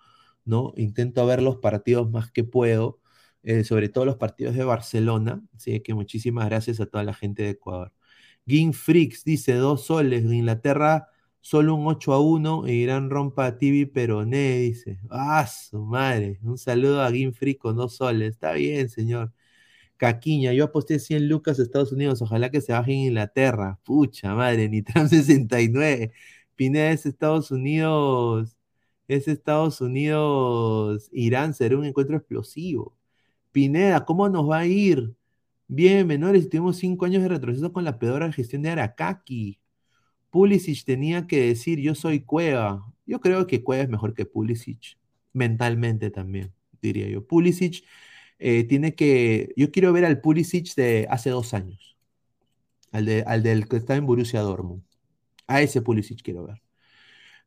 ¿no? Intento ver los partidos más que puedo, eh, sobre todo los partidos de Barcelona, así que muchísimas gracias a toda la gente de Ecuador. Gin Freaks dice dos soles, Inglaterra solo un 8 a 1, e Irán rompa a TV Peroné, dice. Ah, su madre. Un saludo a Gin Freak con dos soles. Está bien, señor. Caquiña, yo aposté 100 lucas Estados Unidos, ojalá que se baje en Inglaterra. Pucha madre, ni Trump *laughs* 69. Pineda es Estados Unidos, es Estados Unidos, Irán será un encuentro explosivo. Pineda, ¿cómo nos va a ir? Bien, menores, tuvimos cinco años de retroceso con la peor gestión de Arakaki. Pulisic tenía que decir, yo soy Cueva. Yo creo que Cueva es mejor que Pulisic, mentalmente también, diría yo. Pulisic eh, tiene que, yo quiero ver al Pulisic de hace dos años, al, de, al del que está en Borussia Dortmund. A ese Pulisic quiero ver.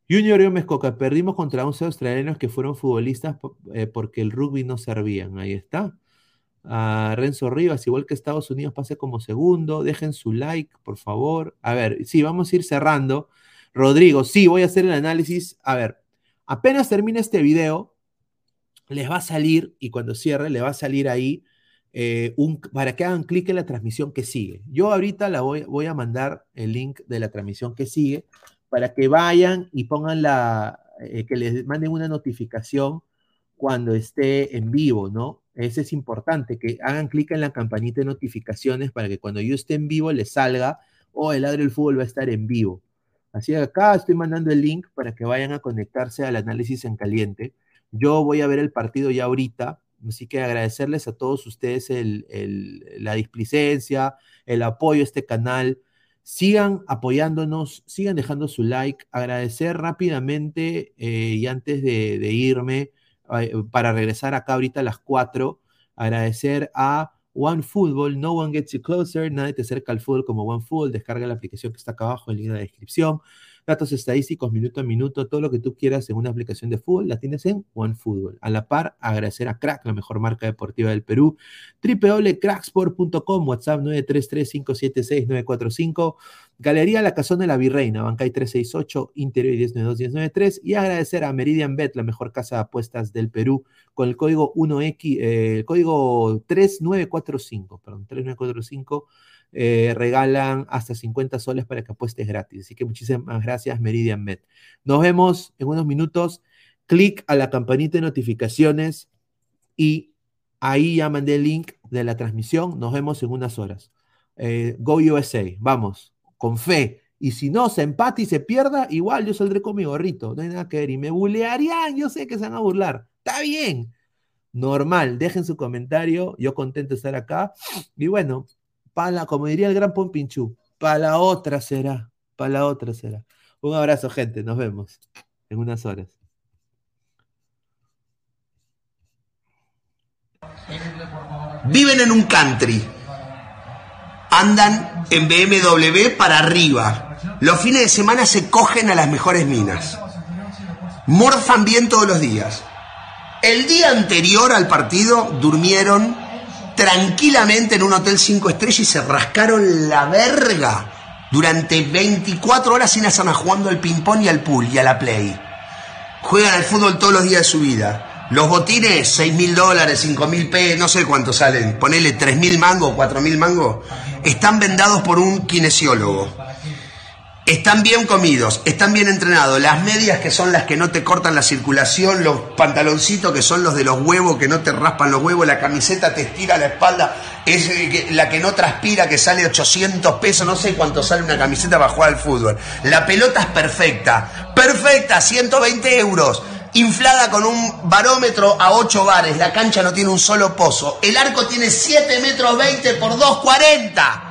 Junior y Mescoca, perdimos contra 11 australianos que fueron futbolistas eh, porque el rugby no servían. Ahí está. A Renzo Rivas, igual que Estados Unidos, pase como segundo. Dejen su like, por favor. A ver, sí, vamos a ir cerrando. Rodrigo, sí, voy a hacer el análisis. A ver, apenas termine este video, les va a salir, y cuando cierre, le va a salir ahí eh, un, para que hagan clic en la transmisión que sigue. Yo ahorita la voy, a mandar el link de la transmisión que sigue para que vayan y pongan la, eh, que les manden una notificación cuando esté en vivo, ¿no? Eso es importante, que hagan clic en la campanita de notificaciones para que cuando yo esté en vivo les salga, o oh, el ladro del fútbol va a estar en vivo. Así que acá estoy mandando el link para que vayan a conectarse al análisis en caliente. Yo voy a ver el partido ya ahorita, Así que agradecerles a todos ustedes la displicencia, el apoyo a este canal. Sigan apoyándonos, sigan dejando su like. Agradecer rápidamente eh, y antes de, irme, para regresar acá ahorita a las 4, agradecer a OneFootball, No One Gets You Closer, nadie te acerca al fútbol como OneFootball. Descarga la aplicación que está acá abajo en la descripción datos estadísticos minuto a minuto, todo lo que tú quieras en una aplicación de fútbol, la tienes en OneFootball. A la par, agradecer a Crack, la mejor marca deportiva del Perú, www.cracksport.com, WhatsApp 933-576-945, Galería La Casona de la Virreina, Bancay 368, Interior 1092-1093, y agradecer a Meridian Bet, la mejor casa de apuestas del Perú, con el código 1X, eh, el código 3945, perdón, 3945, eh, regalan hasta 50 soles para que apuestes gratis. Así que muchísimas gracias, Meridian Bet. Nos vemos en unos minutos. Clic a la campanita de notificaciones y ahí ya mandé el link de la transmisión. Nos vemos en unas horas. Eh, Go USA, vamos, con fe. Y si no se empate y se pierda, igual yo saldré con mi gorrito, no hay nada que ver. Y me bulearían, yo sé que se van a burlar. Está bien, normal. Dejen su comentario, yo contento de estar acá. Y bueno, para, como diría el gran Pompinchú, para la otra será, para la otra será. Un abrazo, gente, nos vemos en unas horas. Viven en un country, andan en BMW para arriba, los fines de semana se cogen a las mejores minas, morfan bien todos los días. El día anterior al partido durmieron tranquilamente en un hotel 5 estrellas y se rascaron la verga durante 24 horas sin estar jugando al ping-pong y al pool y a la play. Juegan al fútbol todos los días de su vida. Los botines, 6 mil dólares, 5 mil p, no sé cuánto salen, ponele 3 mil mangos, 4 mil mangos, están vendados por un kinesiólogo. Están bien comidos, están bien entrenados. Las medias que son las que no te cortan la circulación, los pantaloncitos que son los de los huevos que no te raspan los huevos, la camiseta te estira la espalda, es eh, la que no transpira que sale 800 pesos, no sé cuánto sale una camiseta para jugar al fútbol. La pelota es perfecta, perfecta, 120 euros. Inflada con un barómetro a 8 bares, la cancha no tiene un solo pozo, el arco tiene 7 metros 20 por 2,40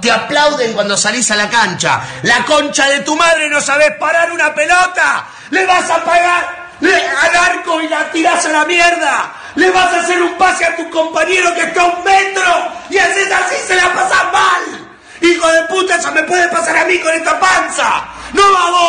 te aplauden cuando salís a la cancha. La concha de tu madre no sabes parar una pelota. Le vas a pagar al arco y la tirás a la mierda. Le vas a hacer un pase a tu compañero que está a un metro y haces así se la pasas mal. Hijo de puta, eso me puede pasar a mí con esta panza. No vamos.